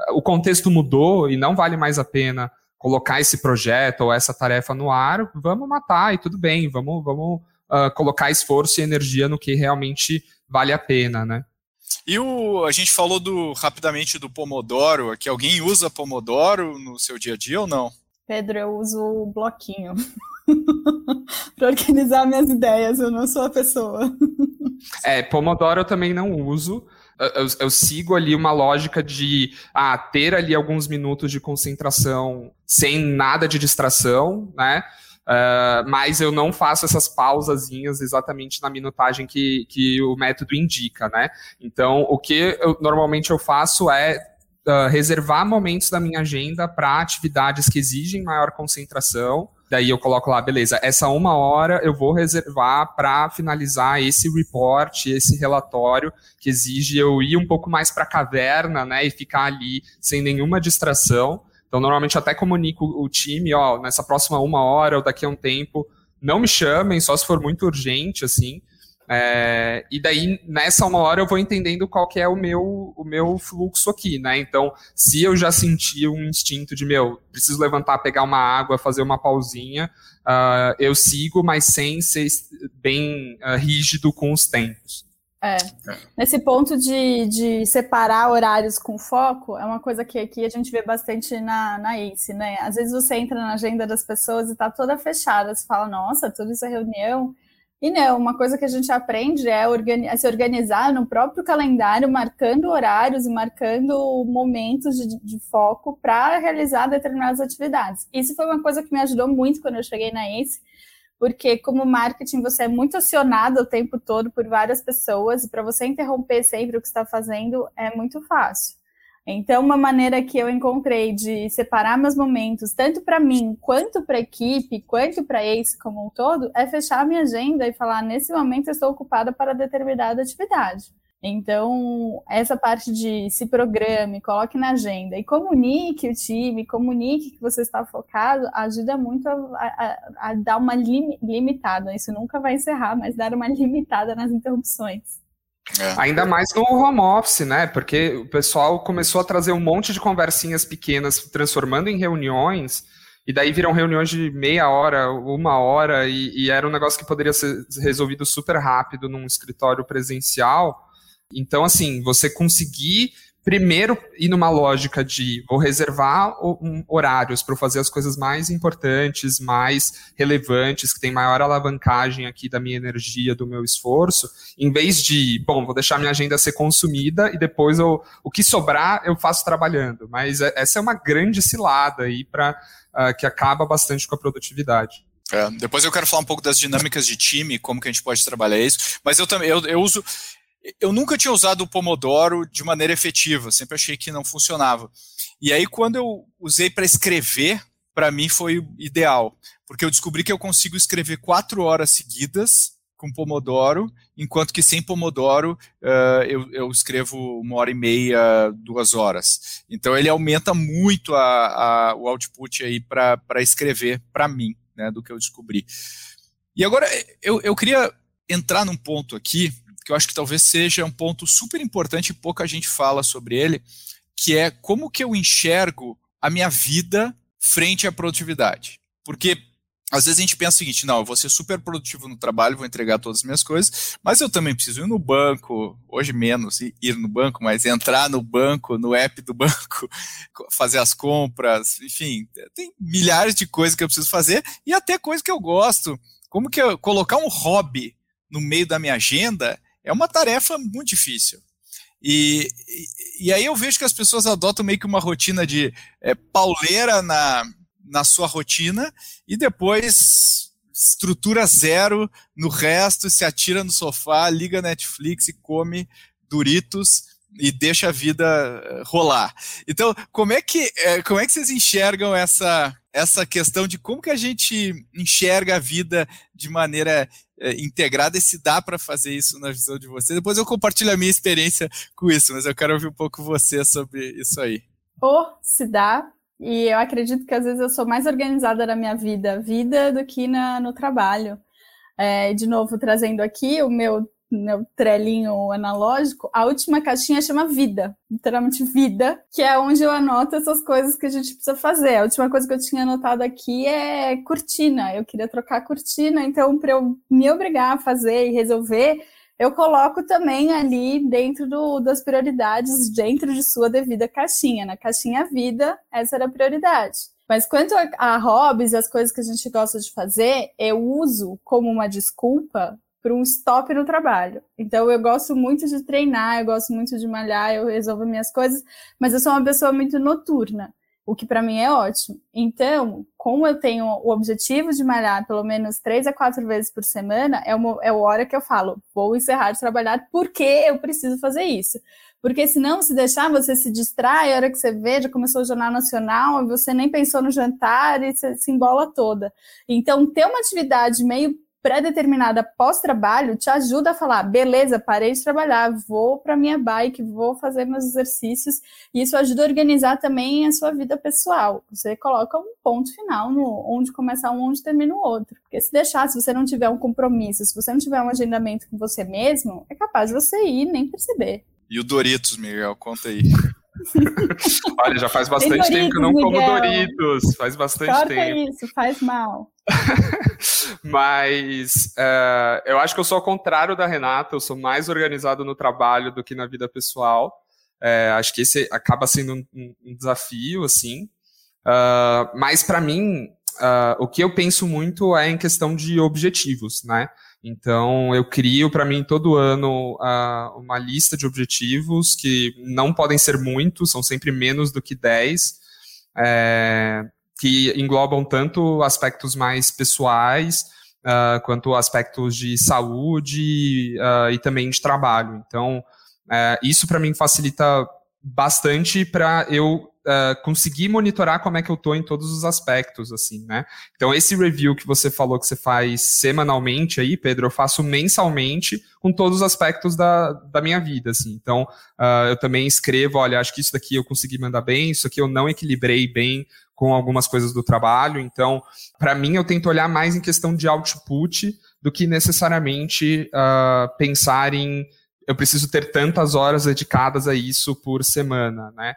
uh, o contexto mudou e não vale mais a pena colocar esse projeto ou essa tarefa no ar, vamos matar e tudo bem, vamos, vamos uh, colocar esforço e energia no que realmente vale a pena, né? E o, a gente falou do, rapidamente do Pomodoro aqui. Alguém usa Pomodoro no seu dia a dia ou não? Pedro, eu uso o bloquinho. para organizar minhas ideias, eu não sou a pessoa. É, Pomodoro eu também não uso. Eu, eu, sigo ali uma lógica de ah, ter ali alguns minutos de concentração sem nada de distração, né? Uh, mas eu não faço essas pausazinhas exatamente na minutagem que, que o método indica, né? Então, o que eu, normalmente eu faço é uh, reservar momentos da minha agenda para atividades que exigem maior concentração, Daí eu coloco lá, beleza, essa uma hora eu vou reservar para finalizar esse report, esse relatório que exige eu ir um pouco mais para a caverna, né, e ficar ali sem nenhuma distração. Então, normalmente até comunico o time, ó, nessa próxima uma hora ou daqui a um tempo, não me chamem, só se for muito urgente, assim. É, e daí, nessa uma hora, eu vou entendendo qual que é o meu, o meu fluxo aqui, né? Então, se eu já senti um instinto de, meu, preciso levantar, pegar uma água, fazer uma pausinha, uh, eu sigo, mas sem ser bem uh, rígido com os tempos. É. Nesse ponto de, de separar horários com foco, é uma coisa que aqui a gente vê bastante na, na ACE, né? Às vezes você entra na agenda das pessoas e tá toda fechada, você fala, nossa, tudo isso é reunião. E não, uma coisa que a gente aprende é, é se organizar no próprio calendário, marcando horários e marcando momentos de, de foco para realizar determinadas atividades. Isso foi uma coisa que me ajudou muito quando eu cheguei na ACE, porque como marketing você é muito acionado o tempo todo por várias pessoas e para você interromper sempre o que está fazendo é muito fácil. Então, uma maneira que eu encontrei de separar meus momentos, tanto para mim, quanto para a equipe, quanto para Ace como um todo, é fechar a minha agenda e falar: nesse momento eu estou ocupada para determinada atividade. Então, essa parte de se programe, coloque na agenda e comunique o time, comunique que você está focado, ajuda muito a, a, a dar uma lim, limitada. Isso nunca vai encerrar, mas dar uma limitada nas interrupções. É. Ainda mais no home office, né? Porque o pessoal começou a trazer um monte de conversinhas pequenas, transformando em reuniões, e daí viram reuniões de meia hora, uma hora, e, e era um negócio que poderia ser resolvido super rápido num escritório presencial então, assim, você conseguir primeiro ir numa lógica de vou reservar horários para fazer as coisas mais importantes, mais relevantes, que tem maior alavancagem aqui da minha energia, do meu esforço, em vez de, bom, vou deixar minha agenda ser consumida e depois eu, o que sobrar eu faço trabalhando. Mas é, essa é uma grande cilada aí para uh, ah, que acaba bastante com a produtividade. É, depois eu quero falar um pouco das dinâmicas de time, como que a gente pode trabalhar isso. Mas eu também eu, eu uso eu nunca tinha usado o Pomodoro de maneira efetiva, sempre achei que não funcionava. E aí, quando eu usei para escrever, para mim foi ideal, porque eu descobri que eu consigo escrever quatro horas seguidas com Pomodoro, enquanto que sem Pomodoro uh, eu, eu, escrevo uma hora e meia, duas horas. Então ele aumenta muito a, a, o output aí para escrever para mim, né, do que eu descobri. E agora eu, eu queria entrar num ponto aqui que eu acho que talvez seja um ponto super importante e pouca gente fala sobre ele, que é como que eu enxergo a minha vida frente à produtividade. Porque às vezes a gente pensa o seguinte, não, eu vou ser super produtivo no trabalho, vou entregar todas as minhas coisas, mas eu também preciso ir no banco, hoje menos ir no banco, mas entrar no banco, no app do banco, fazer as compras, enfim, tem milhares de coisas que eu preciso fazer e até coisas que eu gosto. Como que eu colocar um hobby no meio da minha agenda é uma tarefa muito difícil. E, e, e, aí eu vejo que as pessoas adotam meio que uma rotina de é, pauleira na, na sua rotina e depois estrutura zero no resto, se atira no sofá, liga Netflix e come Doritos e deixa a vida eh, rolar. Então, como é que, é, como é que vocês enxergam essa, essa questão de como que a gente enxerga a vida de maneira é, integrada e se dá para fazer isso na visão de vocês. Depois eu compartilho a minha experiência com isso, mas eu quero ouvir um pouco você sobre isso aí. Ou se dá, e eu acredito que às vezes eu sou mais organizada na minha vida, vida do que na, no trabalho. É, de novo, trazendo aqui o meu meu trelinho analógico, a última caixinha chama vida, literalmente vida, que é onde eu anoto essas coisas que a gente precisa fazer. A última coisa que eu tinha anotado aqui é cortina. Eu queria trocar a cortina, então para eu me obrigar a fazer e resolver, eu coloco também ali dentro do, das prioridades, dentro de sua devida caixinha. Na caixinha vida, essa era a prioridade. Mas quanto a, a hobbies as coisas que a gente gosta de fazer, eu uso como uma desculpa para um stop no trabalho. Então eu gosto muito de treinar, eu gosto muito de malhar, eu resolvo minhas coisas, mas eu sou uma pessoa muito noturna, o que para mim é ótimo. Então, como eu tenho o objetivo de malhar pelo menos três a quatro vezes por semana, é, uma, é a hora que eu falo, vou encerrar de trabalhar porque eu preciso fazer isso. Porque senão, se deixar, você se distrai, a hora que você vê, já começou o Jornal Nacional, você nem pensou no jantar e você se embola toda. Então, ter uma atividade meio pré-determinada pós-trabalho te ajuda a falar, beleza, parei de trabalhar, vou para minha bike, vou fazer meus exercícios, e isso ajuda a organizar também a sua vida pessoal. Você coloca um ponto final no onde começa um, onde termina o outro. Porque se deixar, se você não tiver um compromisso, se você não tiver um agendamento com você mesmo, é capaz de você ir nem perceber. E o Doritos, Miguel, conta aí. Olha, já faz bastante Doritos, tempo que eu não Miguel. como Doritos. Faz bastante Corta tempo. isso, faz mal. Mas uh, eu acho que eu sou ao contrário da Renata, eu sou mais organizado no trabalho do que na vida pessoal. Uh, acho que esse acaba sendo um, um desafio, assim. Uh, mas para mim, o que eu penso muito é em questão de objetivos, né? Então, eu crio para mim todo ano uh, uma lista de objetivos que não podem ser muitos, são sempre menos do que 10, é, que englobam tanto aspectos mais pessoais uh, quanto aspectos de saúde uh, e também de trabalho. Então, é, isso para mim facilita bastante para eu uh, conseguir monitorar como é que eu tô em todos os aspectos, assim, né? Então, esse review que você falou que você faz semanalmente aí, Pedro, eu faço mensalmente com todos os aspectos da, da minha vida, assim. Então, uh, eu também escrevo, olha, acho que isso daqui eu consegui mandar bem, isso aqui eu não equilibrei bem com algumas coisas do trabalho. Então, para mim, eu tento olhar mais em questão de output do que necessariamente uh, pensar em eu preciso ter tantas horas dedicadas a isso por semana, né?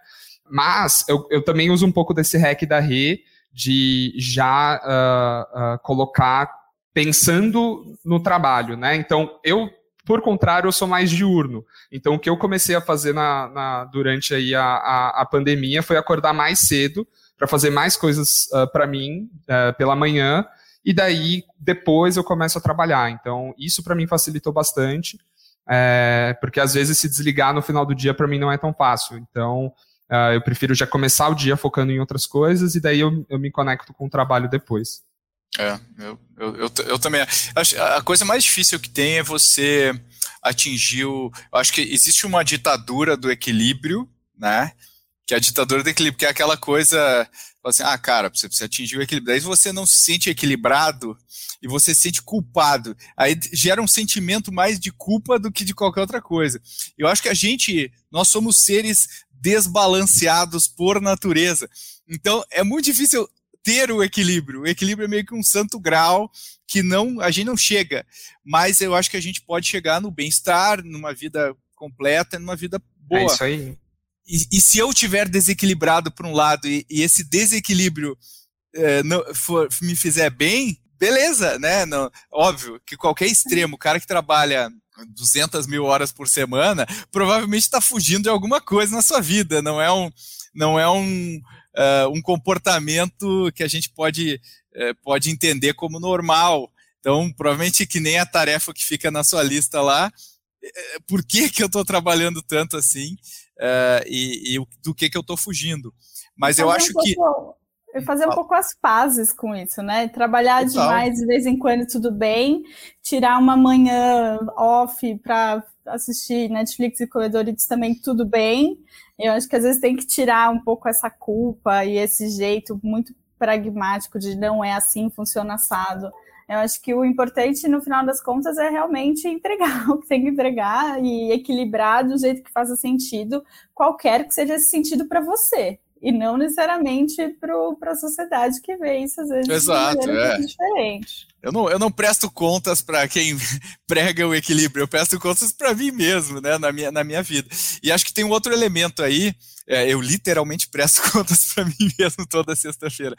Mas eu, eu também uso um pouco desse hack da Rê de já uh, uh, colocar pensando no trabalho, né? Então, eu, por contrário, eu sou mais diurno. Então, o que eu comecei a fazer na, na durante aí a, a, a, pandemia foi acordar mais cedo para fazer mais coisas uh, para mim pela manhã e daí depois eu começo a trabalhar. Então, isso para mim facilitou bastante. É, porque às vezes se desligar no final do dia para mim não é tão fácil. Então, uh, eu prefiro já começar o dia focando em outras coisas e daí eu, eu me conecto com o trabalho depois. É, eu, eu, eu, eu também. Acho, a coisa mais difícil que tem é você atingir o. Acho que existe uma ditadura do equilíbrio, né? Que é a ditadura do equilíbrio, que é aquela coisa. Assim, ah, cara, você precisa atingir o equilíbrio. Aí você não se sente equilibrado, e você se sente culpado. Aí gera um sentimento mais de culpa do que de qualquer outra coisa. Eu acho que a gente, nós somos seres desbalanceados por natureza. Então é muito difícil ter o equilíbrio. O equilíbrio é meio que um santo grau que não a gente não chega, mas eu acho que a gente pode chegar no bem-estar, numa vida completa, numa vida boa. É isso aí. E, e se eu tiver desequilibrado por um lado e, e esse desequilíbrio é, não, for, me fizer bem, beleza, né? Não, óbvio que qualquer extremo, o cara que trabalha 200 mil horas por semana, provavelmente está fugindo de alguma coisa na sua vida, não é um, não é um, uh, um comportamento que a gente pode, uh, pode entender como normal. Então, provavelmente que nem a tarefa que fica na sua lista lá, uh, por que, que eu estou trabalhando tanto assim e, e, do que, que eu estou fugindo. Mas eu acho que fazer um pouco as pazes com isso, né? Trabalhar Total. demais de vez em quando tudo bem, tirar uma manhã off para assistir Netflix e Corredores também tudo bem. Eu acho que às vezes tem que tirar um pouco essa culpa e esse jeito muito pragmático de não é assim, funciona assado. Eu acho que o importante, no final das contas, é realmente entregar o que tem que entregar e equilibrar do jeito que faça sentido, qualquer que seja esse sentido para você e não necessariamente para a sociedade que vê isso às vezes Exato, é. diferente. Eu não, eu não presto contas para quem prega o equilíbrio, eu presto contas para mim mesmo, né, na minha, na minha vida. E acho que tem um outro elemento aí, é, eu literalmente presto contas para mim mesmo toda sexta-feira.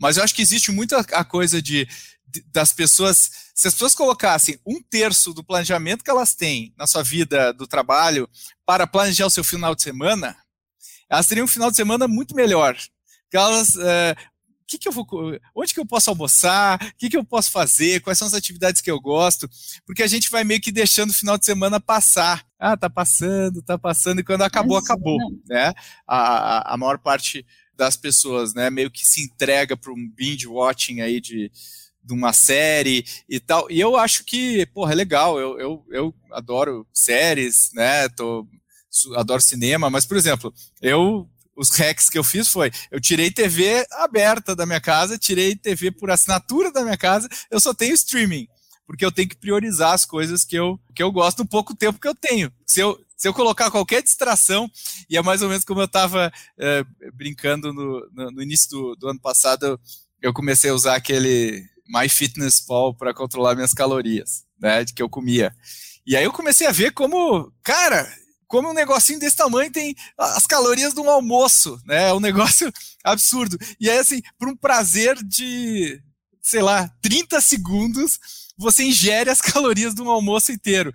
Mas eu acho que existe muito a, a coisa de, de, das pessoas, se as pessoas colocassem um terço do planejamento que elas têm na sua vida do trabalho para planejar o seu final de semana, elas teriam um final de semana muito melhor. Elas, é, que que eu vou, onde que eu posso almoçar, o que, que eu posso fazer, quais são as atividades que eu gosto, porque a gente vai meio que deixando o final de semana passar. Ah, tá passando, tá passando, e quando acabou, Mas, acabou. Né? A, a maior parte das pessoas, né, meio que se entrega para um binge watching aí de, de uma série e tal. E eu acho que, porra, é legal. Eu, eu, eu adoro séries, né? Tô adoro cinema, mas, por exemplo, eu os hacks que eu fiz foi, eu tirei TV aberta da minha casa, tirei TV por assinatura da minha casa, eu só tenho streaming. porque eu tenho que priorizar as coisas que eu, que eu gosto no pouco tempo que eu tenho. Se eu, se eu colocar qualquer distração, e é mais ou menos como eu estava é, brincando no, no, no início do, do, ano passado, eu comecei a usar aquele MyFitnessPal para controlar minhas calorias, né, de que eu comia. E aí eu comecei a ver como, cara, como um negocinho desse tamanho tem as calorias de um almoço, né? É um negócio absurdo. E aí, assim, por um prazer de, sei lá, 30 segundos, você ingere as calorias de um almoço inteiro.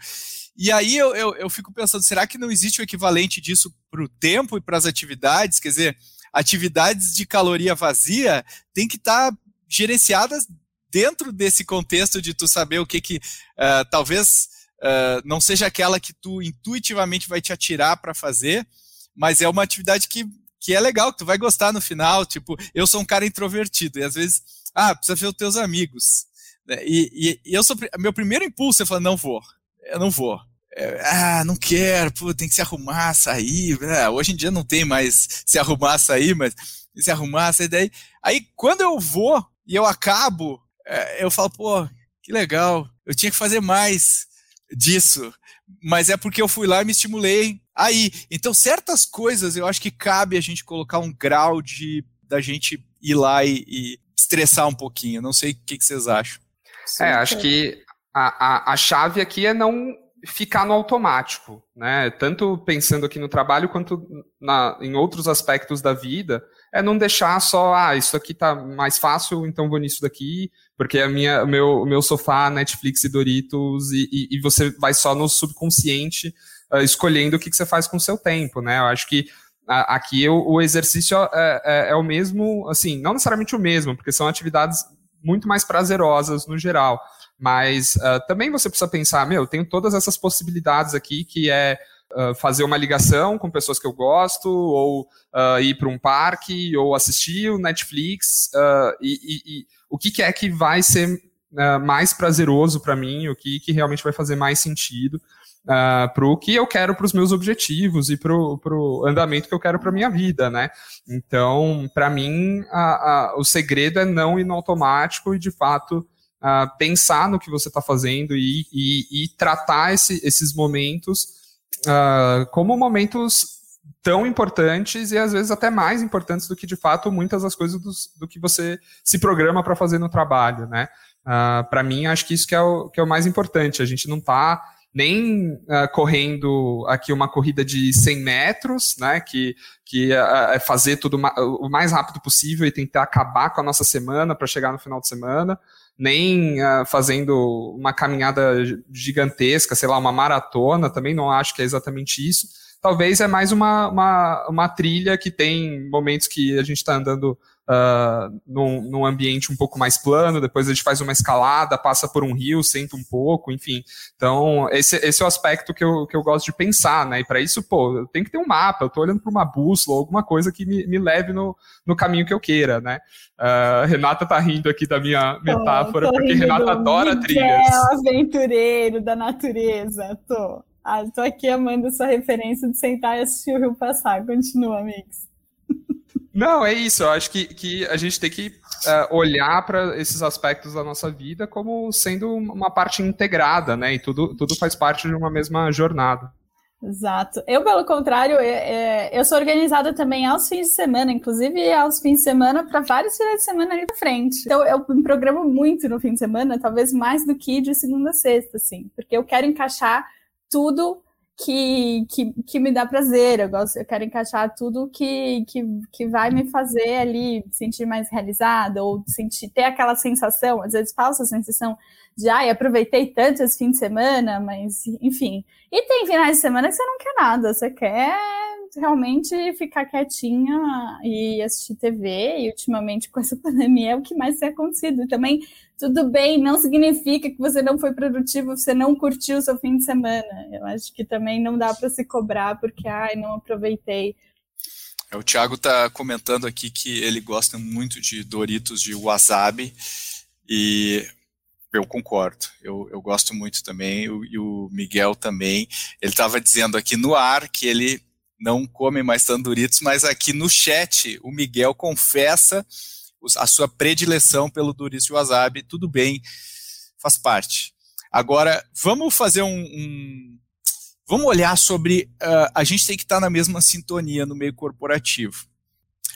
E aí eu, eu, eu fico pensando, será que não existe o equivalente disso para o tempo e para as atividades? Quer dizer, atividades de caloria vazia tem que estar tá gerenciadas dentro desse contexto de tu saber o que que uh, talvez uh, não seja aquela que tu intuitivamente vai te atirar para fazer, mas é uma atividade que, que é legal, que tu vai gostar no final. Tipo, eu sou um cara introvertido e às vezes, ah, precisa ver os teus amigos. Né, e, e, e eu sou, meu primeiro impulso é falar, não vou, eu não vou. É, ah, não quero, pô, tem que se arrumar, sair. É, hoje em dia não tem mais se arrumar, sair, mas se arrumar, sair daí. Aí quando eu vou e eu acabo, é, eu falo, pô, que legal, eu tinha que fazer mais disso, mas é porque eu fui lá e me estimulei aí. Então, certas coisas eu acho que cabe a gente colocar um grau de da gente ir lá e, e estressar um pouquinho. Não sei o que, que vocês acham. É, acho que a, a, a chave aqui é não ficar no automático, né? Tanto pensando aqui no trabalho quanto na, em outros aspectos da vida, é não deixar só, ah, isso aqui tá mais fácil, então vou nisso daqui, porque a minha, meu, meu sofá, Netflix e Doritos, e, e, e você vai só no subconsciente uh, escolhendo o que, que você faz com o seu tempo, né? Eu acho que aqui o, o exercício é, é, é, o mesmo, assim, não necessariamente o mesmo, porque são atividades muito mais prazerosas no geral, mas uh, também você precisa pensar, meu, tenho todas essas possibilidades aqui que é Uh, fazer uma ligação com pessoas que eu gosto, ou uh, ir para um parque, ou assistir o Netflix, uh, e, e, e, o que, que, é que vai ser mais prazeroso para mim, o que, que realmente vai fazer mais sentido uh, para o que eu quero para os meus objetivos e para o andamento que eu quero para minha vida, né? Então, para mim, a, a, o segredo é não ir no automático e, de fato, pensar no que você está fazendo e, e, e tratar esse, esses momentos uh, como momentos tão importantes e às vezes até mais importantes do que de fato muitas das coisas do, do que você se programa para fazer no trabalho, né? Uh, para mim, acho que isso que é, o, que é o mais importante. A gente não está nem uh, correndo aqui uma corrida de 100 metros, né, que, que uh, é fazer tudo ma o mais rápido possível e tentar acabar com a nossa semana para chegar no final de semana, nem uh, fazendo uma caminhada gigantesca, sei lá, uma maratona, também não acho que é exatamente isso. Talvez é mais uma, uma, uma trilha que tem momentos que a gente está andando uh, num, num, ambiente um pouco mais plano, depois a gente faz uma escalada, passa por um rio, senta um pouco, enfim. Então, esse, esse é o aspecto que eu, que eu gosto de pensar, né? E para isso, pô, eu tenho que ter um mapa, eu estou olhando para uma bússola, alguma coisa que me, me leve no, no caminho que eu queira, né? Uh, Renata tá rindo aqui da minha metáfora, tô, tô porque Renata adora Miguel, trilhas. aventureiro da natureza, tô. Ah, tô aqui amando essa referência de sentar e assistir o rio passar. Continua, amigos. Não, é isso. Eu acho que, que a gente tem que uh, olhar para esses aspectos da nossa vida como sendo uma parte integrada, né? E tudo, tudo faz parte de uma mesma jornada. Exato. Eu, pelo contrário, eu, eu sou organizada também aos fins de semana, inclusive aos fins de semana para vários finais de semana ali pra frente. Então, eu me programo muito no fim de semana, talvez mais do que de segunda a sexta, assim, porque eu quero encaixar tudo que, que, que me dá prazer, eu, gosto, eu quero encaixar tudo que, que, que vai me fazer ali sentir mais realizada, ou sentir, ter aquela sensação, às vezes falsa sensação de, ai, aproveitei tanto esse fim de semana, mas, enfim. E tem finais de semana que você não quer nada, você quer realmente ficar quietinha e assistir TV, e ultimamente com essa pandemia é o que mais tem acontecido. Também, tudo bem, não significa que você não foi produtivo, você não curtiu o seu fim de semana. Eu acho que também não dá para se cobrar porque, ai, não aproveitei. É, o Thiago está comentando aqui que ele gosta muito de Doritos de wasabi e eu concordo, eu, eu gosto muito também, e o Miguel também. Ele estava dizendo aqui no ar que ele não come mais tanduritos, mas aqui no chat o Miguel confessa a sua predileção pelo de wasabi, tudo bem, faz parte. Agora, vamos fazer um, um vamos olhar sobre uh, a gente tem que estar na mesma sintonia no meio corporativo.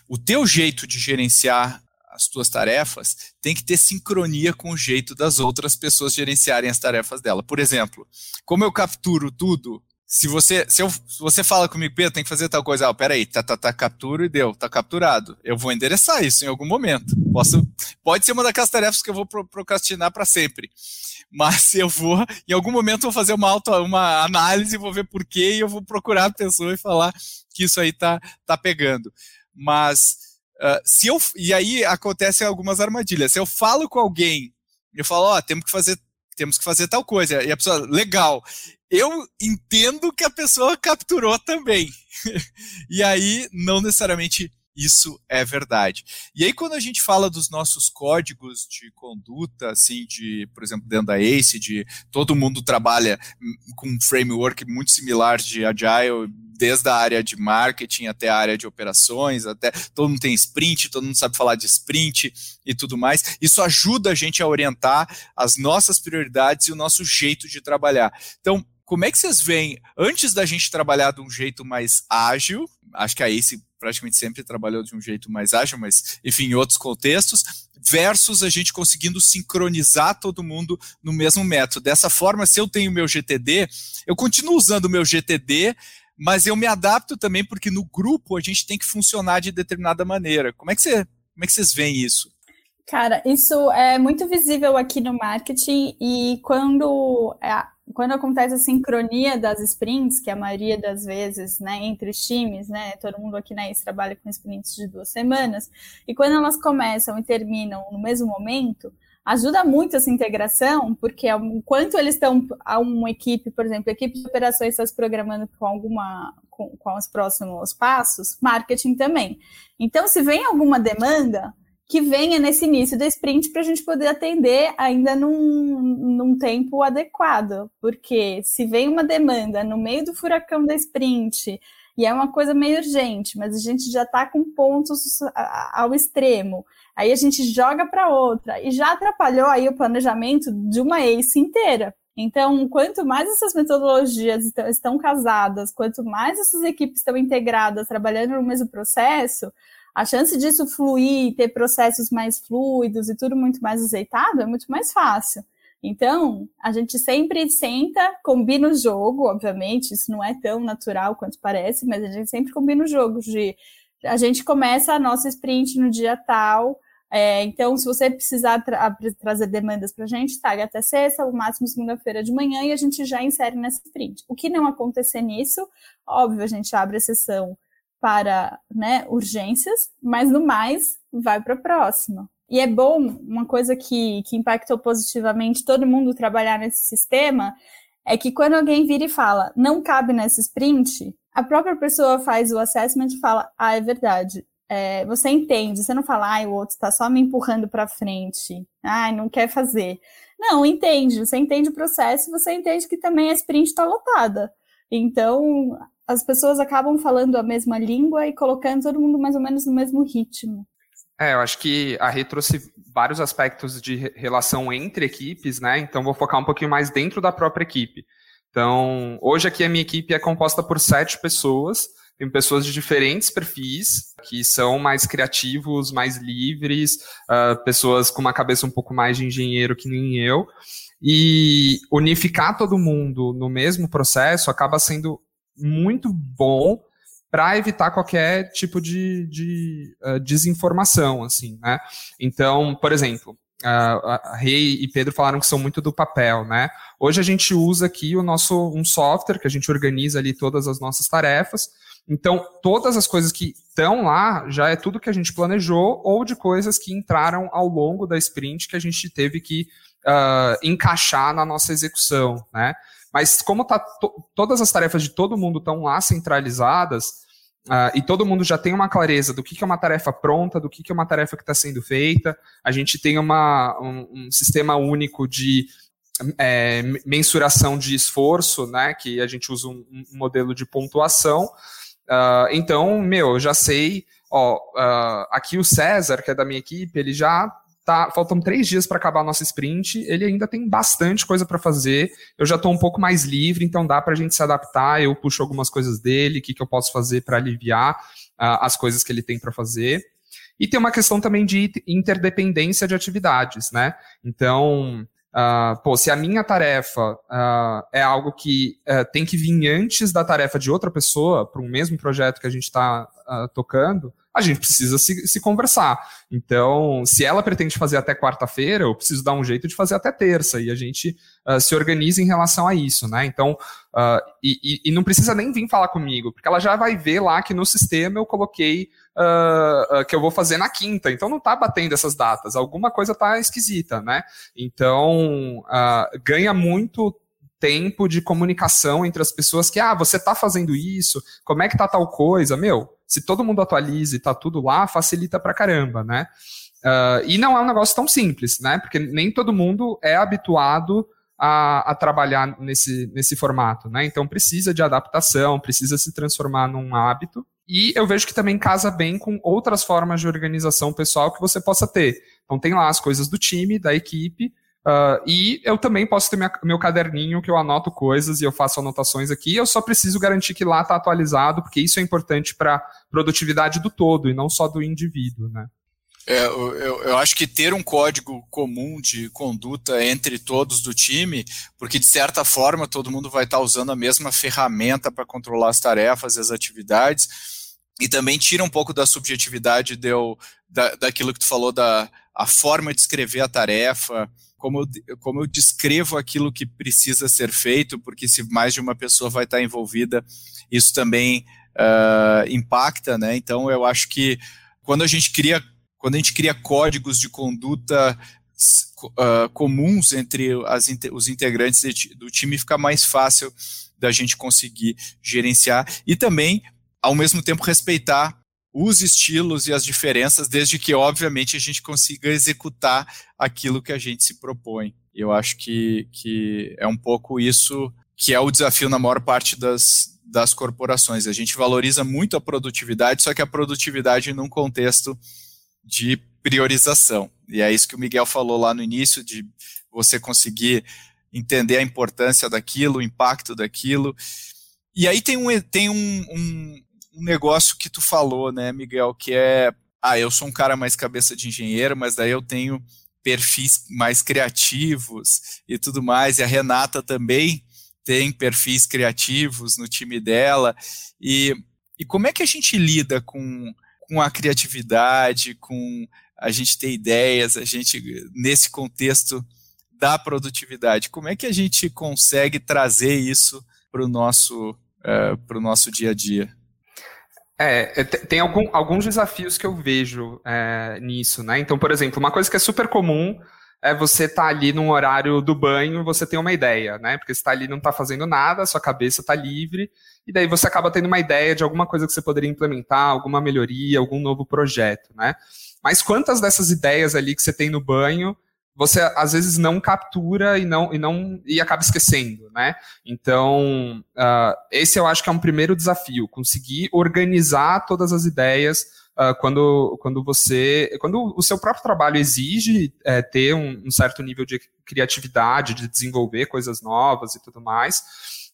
O teu jeito de gerenciar as tuas tarefas tem que ter sincronia com o jeito das outras pessoas gerenciarem as tarefas dela. Por exemplo, como eu capturo tudo, se você, se, eu, se você fala comigo, Pedro, tem que fazer tal coisa, ah, peraí, tá, tá, tá, capturo e deu, tá capturado. Eu vou endereçar isso em algum momento. Posso, pode ser uma daquelas tarefas que eu vou procrastinar para sempre. Mas eu vou, em algum momento, vou fazer uma, auto, uma análise, vou ver por quê e eu vou procurar a pessoa e falar que isso aí tá, tá pegando. Mas Uh, se eu, e aí acontecem algumas armadilhas. Se eu falo com alguém, eu falo, ó, oh, temos que fazer, temos que fazer tal coisa. E a pessoa, legal. Eu entendo que a pessoa capturou também. e aí, não necessariamente isso é verdade. E aí, quando a gente fala dos nossos códigos de conduta, assim, de, por exemplo, dentro da ACE, de todo mundo trabalha com um framework muito similar de Agile, desde a área de marketing até a área de operações, até todo mundo tem sprint, todo mundo sabe falar de sprint e tudo mais. Isso ajuda a gente a orientar as nossas prioridades e o nosso jeito de trabalhar. Então, como é que vocês veem, antes da gente trabalhar de um jeito mais ágil, acho que a ACE praticamente sempre trabalhou de um jeito mais ágil, mas enfim, em outros contextos, versus a gente conseguindo sincronizar todo mundo no mesmo método. Dessa forma, se eu tenho meu GTD, eu continuo usando o meu GTD, mas eu me adapto também porque no grupo a gente tem que funcionar de determinada maneira. Como é que, você, como é que vocês veem isso? Cara, isso é muito visível aqui no marketing e quando, quando acontece a sincronia das sprints, que a maioria das vezes, né, entre os times, né, todo mundo aqui na ICE trabalha com sprints de duas semanas, e quando elas começam e terminam no mesmo momento, ajuda muito essa integração, porque enquanto eles estão a uma equipe, por exemplo, a equipe de operações está se programando com alguma com, com os próximos passos, marketing também. Então, se vem alguma demanda, que venha nesse início da sprint para a gente poder atender ainda num, num tempo adequado. Porque se vem uma demanda no meio do furacão da sprint e é uma coisa meio urgente, mas a gente já está com pontos ao extremo, aí a gente joga para outra e já atrapalhou aí o planejamento de uma ACE inteira. Então, quanto mais essas metodologias estão, estão casadas, quanto mais essas equipes estão integradas, trabalhando no mesmo processo, a chance disso fluir, ter processos mais fluidos e tudo muito mais azeitado é muito mais fácil. Então, a gente sempre senta, combina o jogo, obviamente, isso não é tão natural quanto parece, mas a gente sempre combina o jogo de a gente começa a nossa sprint no dia tal. É, então, se você precisar tra trazer demandas para a gente, traga até sexta, o máximo segunda-feira de manhã, e a gente já insere nessa sprint. O que não acontecer nisso, óbvio, a gente abre a sessão para né, urgências, mas no mais vai para a próxima. E é bom, uma coisa que, que impactou positivamente todo mundo trabalhar nesse sistema, é que quando alguém vira e fala, não cabe nessa sprint, a própria pessoa faz o assessment e fala, ah, é verdade. É, você entende, você não fala, ah, o outro está só me empurrando para frente, ah, não quer fazer. Não, entende, você entende o processo, você entende que também a sprint está lotada. Então, as pessoas acabam falando a mesma língua e colocando todo mundo mais ou menos no mesmo ritmo. É, eu acho que a Rê trouxe vários aspectos de relação entre equipes, né? Então vou focar um pouquinho mais dentro da própria equipe. Então, hoje aqui a minha equipe é composta por sete pessoas, tem pessoas de diferentes perfis, que são mais criativos, mais livres, uh, pessoas com uma cabeça um pouco mais de engenheiro que nem eu. E unificar todo mundo no mesmo processo acaba sendo muito bom para evitar qualquer tipo de, de uh, desinformação, assim, né? Então, por exemplo, uh, a Rei e Pedro falaram que são muito do papel, né? Hoje a gente usa aqui o nosso um software que a gente organiza ali todas as nossas tarefas. Então, todas as coisas que estão lá já é tudo que a gente planejou ou de coisas que entraram ao longo da sprint que a gente teve que uh, encaixar na nossa execução, né? Mas como tá to todas as tarefas de todo mundo estão lá centralizadas, uh, e todo mundo já tem uma clareza do que, que é uma tarefa pronta, do que, que é uma tarefa que está sendo feita, a gente tem uma, um, um sistema único de é, mensuração de esforço, né? Que a gente usa um, um modelo de pontuação. Uh, então, meu, eu já sei, ó, uh, aqui o César, que é da minha equipe, ele já tá, faltam três dias para acabar a nossa sprint, ele ainda tem bastante coisa para fazer. Eu já estou um pouco mais livre, então dá para a gente se adaptar. Eu puxo algumas coisas dele, o que, que eu posso fazer para aliviar uh, as coisas que ele tem para fazer. E tem uma questão também de interdependência de atividades, né? Então, uh, pô, se a minha tarefa uh, é algo que uh, tem que vir antes da tarefa de outra pessoa, para um mesmo projeto que a gente está tocando, a gente precisa se, se, conversar. Então, se ela pretende fazer até quarta-feira, eu preciso dar um jeito de fazer até terça, e a gente uh, se organiza em relação a isso, né? Então, uh, e, e, não precisa nem vir falar comigo, porque ela já vai ver lá que no sistema eu coloquei uh, que eu vou fazer na quinta, então não está batendo essas datas, alguma coisa está esquisita, né? Então, ganha muito tempo de comunicação entre as pessoas que, ah, você está fazendo isso, como é que tá tal coisa, meu, se todo mundo atualiza e tá tudo lá, facilita pra caramba, né? Uh, e não é um negócio tão simples, né? Porque nem todo mundo é habituado a, a, trabalhar nesse, nesse formato, né? Então precisa de adaptação, precisa se transformar num hábito. E eu vejo que também casa bem com outras formas de organização pessoal que você possa ter. Então tem lá as coisas do time, da equipe, Uh, e eu também posso ter minha, meu caderninho que eu anoto coisas e eu faço anotações aqui. Eu só preciso garantir que lá está atualizado, porque isso é importante para produtividade do todo e não só do indivíduo, né? É, eu, eu, acho que ter um código comum de conduta entre todos do time, porque de certa forma todo mundo vai estar tá usando a mesma ferramenta para controlar as tarefas e as atividades, e também tira um pouco da subjetividade de eu, da, daquilo que tu falou, da a forma de escrever a tarefa, como eu, como eu descrevo aquilo que precisa ser feito, porque se mais de uma pessoa vai estar envolvida, isso também uh, impacta, né? Então eu acho que quando a gente cria, quando a gente cria códigos de conduta uh, comuns entre as, os integrantes do time, fica mais fácil da gente conseguir gerenciar e também, ao mesmo tempo, respeitar os estilos e as diferenças, desde que, obviamente, a gente consiga executar aquilo que a gente se propõe. Eu acho que, que é um pouco isso que é o desafio na maior parte das, das corporações. A gente valoriza muito a produtividade, só que a produtividade num contexto de priorização. E é isso que o Miguel falou lá no início, de você conseguir entender a importância daquilo, o impacto daquilo. E aí tem um, tem um, um, um negócio que tu falou, né, Miguel, que é, ah, eu sou um cara mais cabeça de engenheiro, mas daí eu tenho perfis mais criativos e tudo mais, e a Renata também tem perfis criativos no time dela, e, e como é que a gente lida com, com a criatividade, com a gente ter ideias, a gente, nesse contexto da produtividade, como é que a gente consegue trazer isso para o nosso, uh, nosso dia a dia? É, é tem algum, alguns desafios que eu vejo é, nisso, né? Então, por exemplo, uma coisa que é super comum é você estar tá ali num horário do banho e você tem uma ideia, né? Porque você está ali não está fazendo nada, sua cabeça está livre, e daí você acaba tendo uma ideia de alguma coisa que você poderia implementar, alguma melhoria, algum novo projeto, né? Mas quantas dessas ideias ali que você tem no banho você às vezes não captura e não e não e acaba esquecendo, né? Então uh, esse eu acho que é um primeiro desafio, conseguir organizar todas as ideias uh, quando quando você quando o seu próprio trabalho exige é, ter um, um, certo nível de criatividade, de desenvolver coisas novas e tudo mais,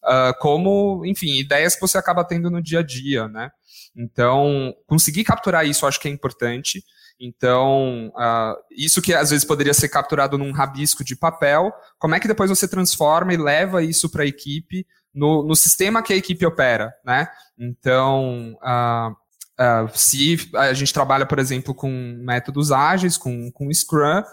uh, como enfim ideias que você acaba tendo no dia a dia, né? Então conseguir capturar isso eu acho que é importante. Então, uh, isso que às vezes poderia ser capturado num rabisco de papel, como é que depois você transforma e leva isso para a equipe no, no, sistema que a equipe opera, né? Então, uh, uh, se a gente trabalha, por exemplo, com métodos ágeis, com, com Scrum,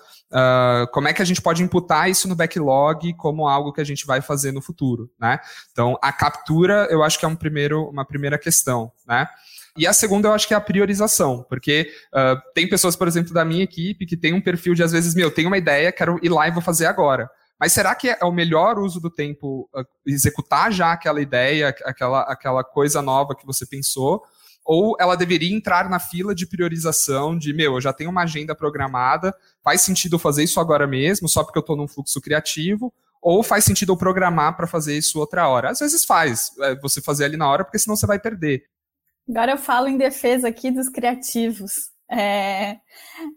como é que a gente pode imputar isso no backlog como algo que a gente vai fazer no futuro, né? Então, a captura, eu acho que é um primeiro, uma primeira questão, né? E a segunda eu acho que é a priorização, porque uh, tem pessoas, por exemplo, da minha equipe que tem um perfil de, às vezes, meu, tenho uma ideia, quero ir lá e vou fazer agora. Mas será que é o melhor uso do tempo uh, executar já aquela ideia, aquela, aquela coisa nova que você pensou? Ou ela deveria entrar na fila de priorização de, meu, eu já tenho uma agenda programada, faz sentido fazer isso agora mesmo, só porque eu estou num fluxo criativo, ou faz sentido eu programar para fazer isso outra hora? Às vezes faz, é, você fazer ali na hora, porque senão você vai perder. Agora eu falo em defesa aqui dos criativos. É,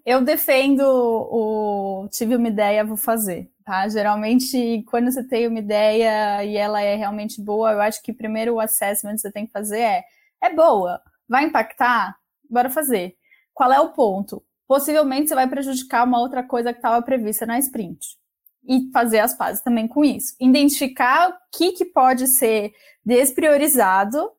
eu defendo o tive uma ideia, vou fazer. Tá? Geralmente, quando você tem uma ideia e ela é realmente boa, eu acho que primeiro o assessment que você tem que fazer é: é boa, vai impactar? Bora fazer. Qual é o ponto? Possivelmente você vai prejudicar uma outra coisa que estava prevista na sprint. E fazer as pazes também com isso. Identificar o que, que pode ser despriorizado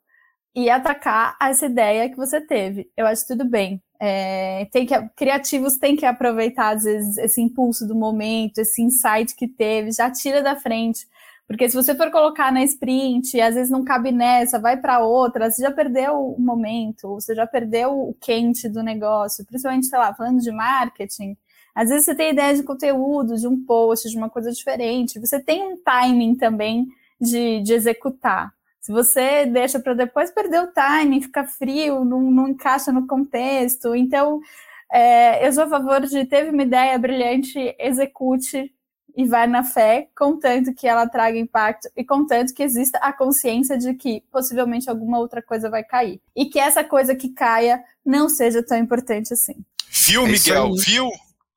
e atacar essa ideia que você teve. Eu acho tudo bem. É, tem que, criativos têm que aproveitar, às vezes, esse impulso do momento, esse insight que teve, já tira da frente. Porque se você for colocar na sprint, às vezes não cabe nessa, vai para outra, você já perdeu o momento, você já perdeu o quente do negócio, principalmente, sei lá, falando de marketing. Às vezes você tem ideia de conteúdo, de um post, de uma coisa diferente. Você tem um timing também de, de executar. Se você deixa para depois perder o time, fica frio, não, não encaixa no contexto. Então, é, eu sou a favor de teve uma ideia brilhante, execute e vai na fé, contanto que ela traga impacto e contanto que exista a consciência de que possivelmente alguma outra coisa vai cair. E que essa coisa que caia não seja tão importante assim. Viu, é Miguel? Viu?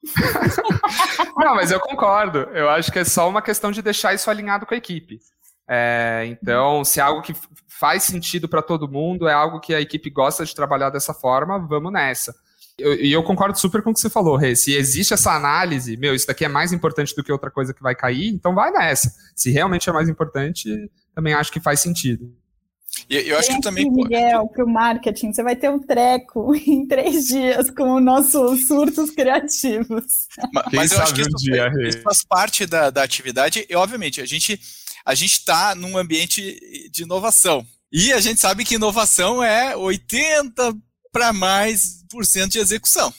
não, mas eu concordo. Eu acho que é só uma questão de deixar isso alinhado com a equipe. É, então, se é algo que faz sentido para todo mundo, é algo que a equipe gosta de trabalhar dessa forma, vamos nessa. E eu, eu, concordo super com o que você falou, Rê. Se existe essa análise, meu, isso daqui é mais importante do que outra coisa que vai cair, então vai nessa. Se realmente é mais importante, também acho que faz sentido. E eu acho que também. Miguel, para o marketing, você vai ter um treco em três dias com os nossos surtos criativos. Mas, mas eu acho que isso, dia, isso faz parte da, da atividade, e obviamente, a gente a gente está num ambiente de inovação. E a gente sabe que inovação é 80 para mais por cento de execução.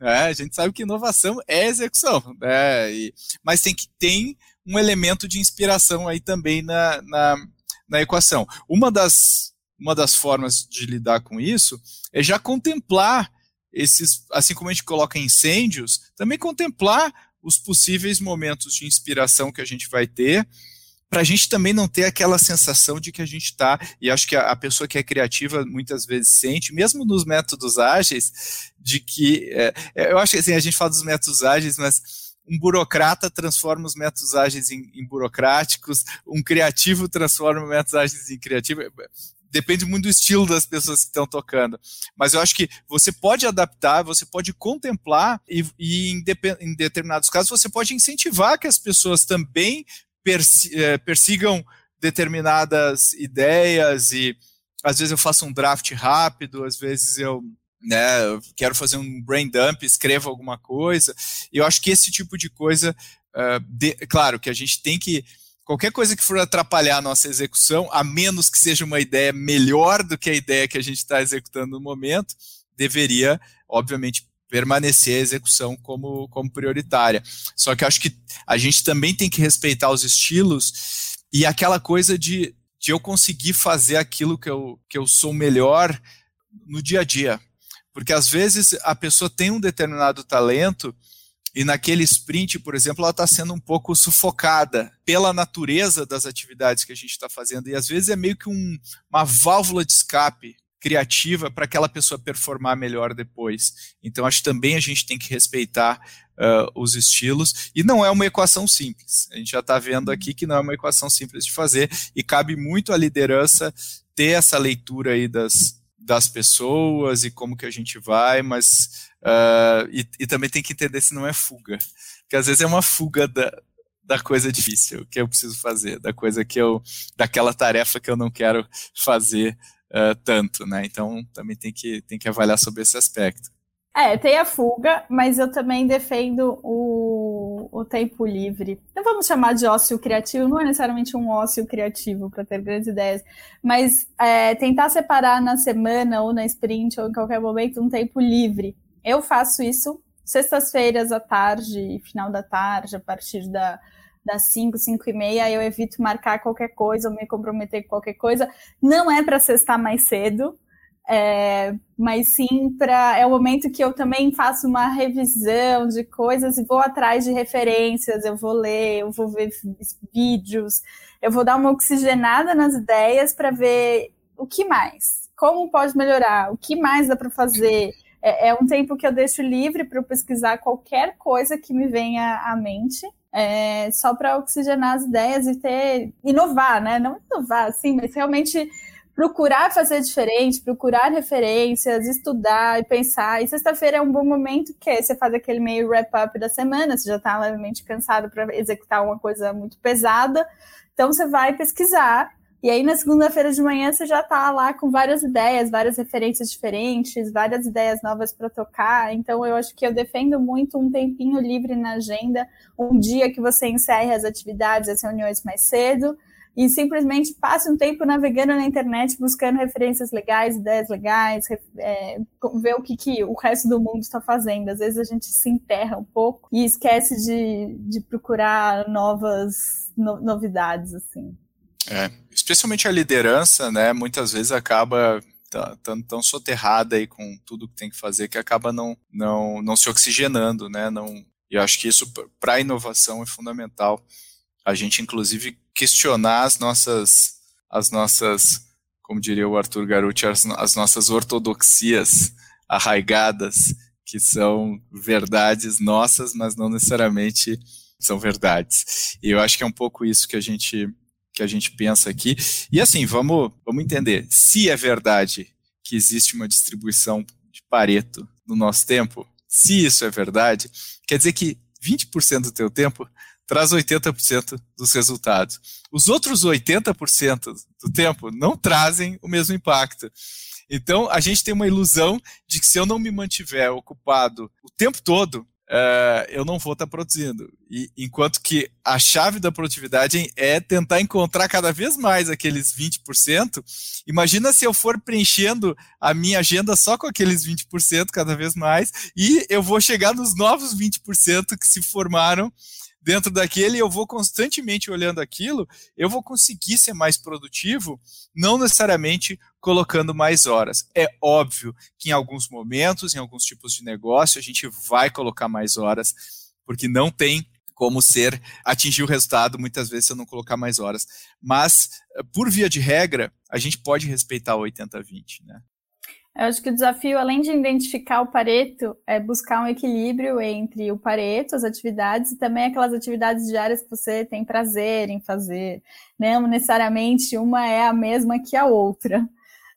É, a gente sabe que inovação é execução, né? E, mas tem que ter um elemento de inspiração aí também na, na, na equação. Uma das, uma das formas de lidar com isso é já contemplar esses, assim como a gente coloca incêndios, também contemplar os possíveis momentos de inspiração que a gente vai ter para a gente também não ter aquela sensação de que a gente está, e acho que a, a, pessoa que é criativa muitas vezes sente, mesmo nos métodos ágeis, de que, é, é, eu acho que assim, a gente fala dos métodos ágeis, mas um burocrata transforma os métodos ágeis em, em burocráticos, um criativo transforma os métodos ágeis em criativo, depende muito do estilo das pessoas que estão tocando. Mas eu acho que você pode adaptar, você pode contemplar e, e em, em, determinados casos você pode incentivar que as pessoas também eh, persigam determinadas ideias e às vezes eu faço um draft rápido, às vezes eu né, eu quero fazer um brain dump, escrevo alguma coisa. Eu acho que esse tipo de coisa, uh, de, claro que a gente tem que qualquer coisa que for atrapalhar a nossa execução, a menos que seja uma ideia melhor do que a ideia que a gente está executando no momento, deveria, obviamente, permanecer a execução como, como prioritária. Só que acho que a gente também tem que respeitar os estilos e aquela coisa de, de eu conseguir fazer aquilo que eu, que eu sou melhor no dia a dia. Porque às vezes a pessoa tem um determinado talento e naquele sprint, por exemplo, ela está sendo um pouco sufocada pela natureza das atividades que a gente está fazendo. E às vezes é meio que um, uma válvula de escape criativa para aquela pessoa performar melhor depois. Então, acho que também a gente tem que respeitar uh, os estilos. E não é uma equação simples. A gente já está vendo aqui que não é uma equação simples de fazer e cabe muito à liderança ter essa leitura aí das, das pessoas e como que a gente vai, mas uh, e, e, também tem que entender se não é fuga, porque às vezes é uma fuga da, da coisa difícil que eu preciso fazer, da coisa que eu, daquela tarefa que eu não quero fazer uh, tanto, né? Então também tem que, tem que avaliar sobre esse aspecto. É, tem a fuga, mas eu também defendo o, o tempo livre. Não vamos chamar de ócio criativo, não é necessariamente um ócio criativo para ter grandes ideias, mas é, tentar separar na semana ou na sprint ou em qualquer momento um tempo livre. Eu faço isso sextas-feiras à tarde, final da tarde, a partir da, das 5, 5 e meia, eu evito marcar qualquer coisa ou me comprometer com qualquer coisa. Não é para cestar mais cedo, é, mas sim para. É o momento que eu também faço uma revisão de coisas e vou atrás de referências, eu vou ler, eu vou ver vídeos, eu vou dar uma oxigenada nas ideias para ver o que mais, como pode melhorar, o que mais dá para fazer é, é um tempo que eu deixo livre para pesquisar qualquer coisa que me venha à mente. É, só para oxigenar as ideias e ter inovar, né? Não inovar assim, mas realmente procurar fazer diferente, procurar referências, estudar e pensar. E sexta-feira é um bom momento que você faz aquele meio wrap-up da semana, você já está levemente cansado para executar uma coisa muito pesada. Então você vai pesquisar. E aí na segunda-feira de manhã você já está lá com várias ideias, várias referências diferentes, várias ideias novas para tocar. Então eu acho que eu defendo muito um tempinho livre na agenda, um dia que você encerre as atividades, as reuniões mais cedo e simplesmente passe um tempo navegando na internet, buscando referências legais, ideias legais, é, ver o que, que o resto do mundo está fazendo. Às vezes a gente se enterra um pouco e esquece de, de procurar novas no, novidades, assim. É, especialmente a liderança, né, muitas vezes acaba tão, tão, soterrada aí com tudo que tem que fazer que acaba não, não, não se oxigenando, né, não, e acho que isso para a inovação é fundamental a gente inclusive questionar as nossas, as nossas, como diria o Arthur Garuti, as, as nossas ortodoxias arraigadas, que são verdades nossas, mas não necessariamente são verdades. E eu acho que é um pouco isso que a gente que a gente pensa aqui. E assim, vamos, vamos entender. Se é verdade que existe uma distribuição de Pareto no nosso tempo, se isso é verdade, quer dizer que 20% do teu tempo traz 80% dos resultados. Os outros 80% do tempo não trazem o mesmo impacto. Então, a gente tem uma ilusão de que se eu não me mantiver ocupado o tempo todo, uh, eu não vou estar tá produzindo. E, enquanto que a chave da produtividade é tentar encontrar cada vez mais aqueles 20%. Imagina se eu for preenchendo a minha agenda só com aqueles 20% cada vez mais, e eu vou chegar nos novos 20% que se formaram dentro daquele, eu vou constantemente olhando aquilo, eu vou conseguir ser mais produtivo, não necessariamente colocando mais horas. É óbvio que em alguns momentos, em alguns tipos de negócio, a gente vai colocar mais horas, porque não tem como ser atingir o resultado muitas vezes se eu não colocar mais horas. Mas, por via de regra, a gente pode respeitar o 80-20, né? Eu acho que o desafio, além de identificar o Pareto, é buscar um equilíbrio entre o Pareto, as atividades, e também aquelas atividades diárias que você tem prazer em fazer. Não necessariamente uma é a mesma que a outra,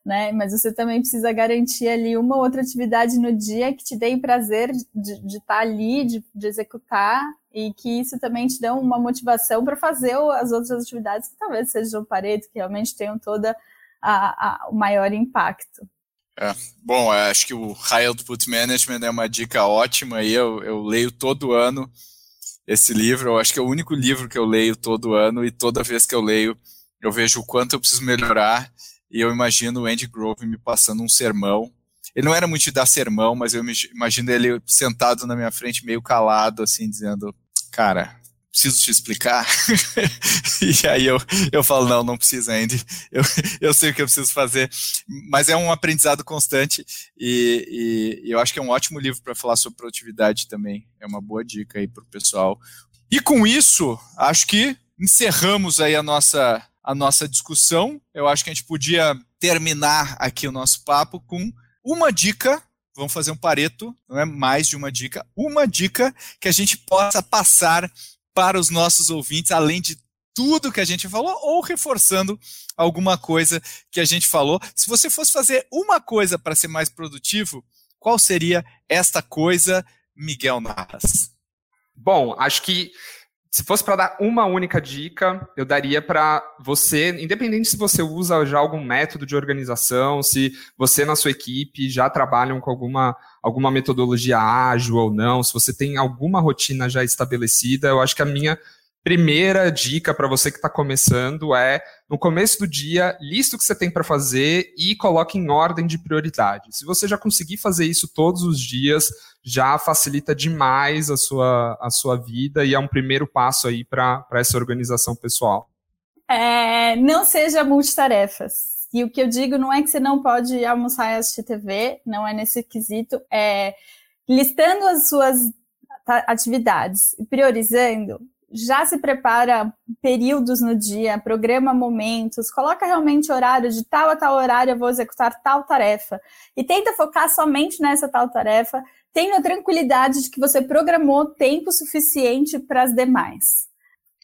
né? Mas você também precisa garantir ali uma outra atividade no dia que te dê prazer de, estar ali, de, de executar, e que isso também te dê uma motivação para fazer as outras atividades que talvez sejam o Pareto, que realmente tenham toda o maior impacto. É. Bom, acho que o High Output Management é uma dica ótima e eu, eu leio todo ano esse livro. Eu acho que é o único livro que eu leio todo ano e toda vez que eu leio eu vejo o quanto eu preciso melhorar e eu imagino o Andy Grove me passando um sermão. Ele não era muito de dar sermão, mas eu imagino ele sentado na minha frente meio calado, assim, dizendo, cara, preciso te explicar? e aí eu, eu falo, não, não precisa, Andy, eu, eu sei o que eu preciso fazer, mas é um aprendizado constante e, e eu acho que é um ótimo livro para falar sobre produtividade também, é uma boa dica aí para o pessoal. E com isso, acho que encerramos aí a nossa, a nossa discussão, eu acho que a gente podia terminar aqui o nosso papo com uma dica. Vamos fazer um pareto, não é? Mais de uma dica, uma dica que a gente possa passar para os nossos ouvintes, além de tudo que a gente falou, ou reforçando alguma coisa que a gente falou. Se você fosse fazer uma coisa para ser mais produtivo, qual seria esta coisa, Miguel Narras? Bom, acho que se fosse para dar uma única dica, eu daria para você, independente se você usa já algum método de organização, se você na sua equipe já trabalham com alguma, alguma metodologia ágil ou não, se você tem alguma rotina já estabelecida, eu acho que a minha primeira dica para você que está começando é, no começo do dia, lista o que você tem para fazer e coloque em ordem de prioridade. Se você já conseguir fazer isso todos os dias, já facilita demais a sua, a sua vida e é um primeiro passo aí para essa organização pessoal. É, não seja multitarefas. E o que eu digo não é que você não pode almoçar e assistir TV, não é nesse quesito, é listando as suas atividades e priorizando, já se prepara períodos no dia, programa momentos, coloca realmente horário de tal a tal horário eu vou executar tal tarefa e tenta focar somente nessa tal tarefa, tenha a tranquilidade de que você programou tempo suficiente para as demais.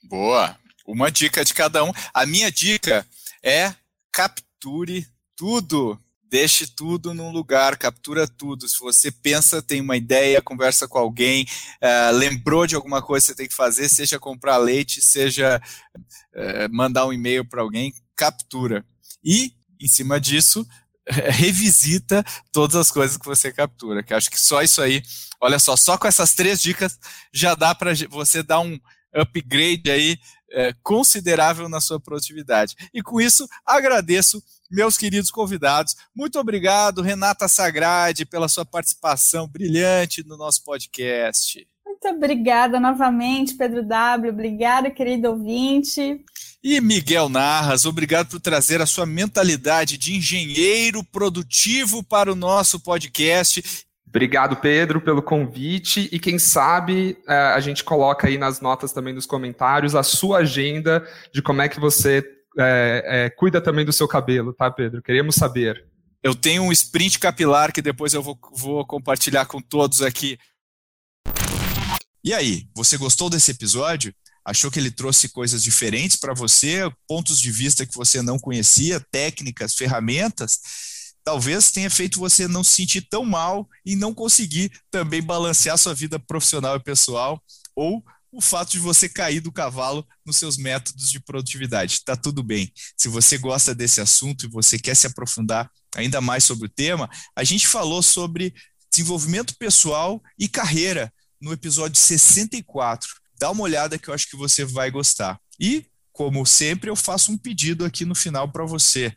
Boa. Uma dica de cada um. A minha dica é capture tudo deixe tudo num lugar, captura tudo. Se você pensa, tem uma ideia, conversa com alguém, uh, lembrou de alguma coisa que você tem que fazer, seja comprar leite, seja uh, mandar um e-mail para alguém, captura. E, em cima disso, revisita todas as coisas que você captura, que acho que só isso aí, olha só, só com essas três dicas já dá para você dar um upgrade aí é, considerável na sua produtividade. E com isso, agradeço meus queridos convidados. Muito obrigado, Renata Sagrade, pela sua participação brilhante no nosso podcast. Muito obrigada novamente, Pedro W. Obrigada, querido ouvinte. E Miguel Narras, obrigado por trazer a sua mentalidade de engenheiro produtivo para o nosso podcast. Obrigado, Pedro, pelo convite. E quem sabe é, a gente coloca aí nas notas também nos comentários a sua agenda de como é que você é, é, cuida também do seu cabelo, tá, Pedro? Queremos saber. Eu tenho um sprint capilar que depois eu vou, vou compartilhar com todos aqui. E aí, você gostou desse episódio? Achou que ele trouxe coisas diferentes para você, pontos de vista que você não conhecia, técnicas, ferramentas? Talvez tenha feito você não se sentir tão mal e não conseguir também balancear sua vida profissional e pessoal, ou o fato de você cair do cavalo nos seus métodos de produtividade. Está tudo bem. Se você gosta desse assunto e você quer se aprofundar ainda mais sobre o tema, a gente falou sobre desenvolvimento pessoal e carreira no episódio 64. Dá uma olhada que eu acho que você vai gostar. E, como sempre, eu faço um pedido aqui no final para você.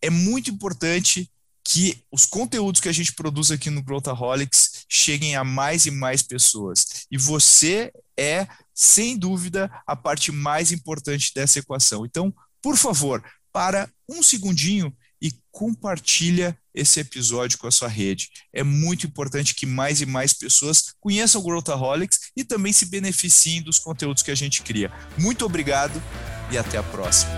É muito importante que os conteúdos que a gente produz aqui no Growthaholics cheguem a mais e mais pessoas. E você é, sem dúvida, a parte mais importante dessa equação. Então, por favor, para um segundinho e compartilha esse episódio com a sua rede. É muito importante que mais e mais pessoas conheçam o Growthaholics e também se beneficiem dos conteúdos que a gente cria. Muito obrigado e até a próxima.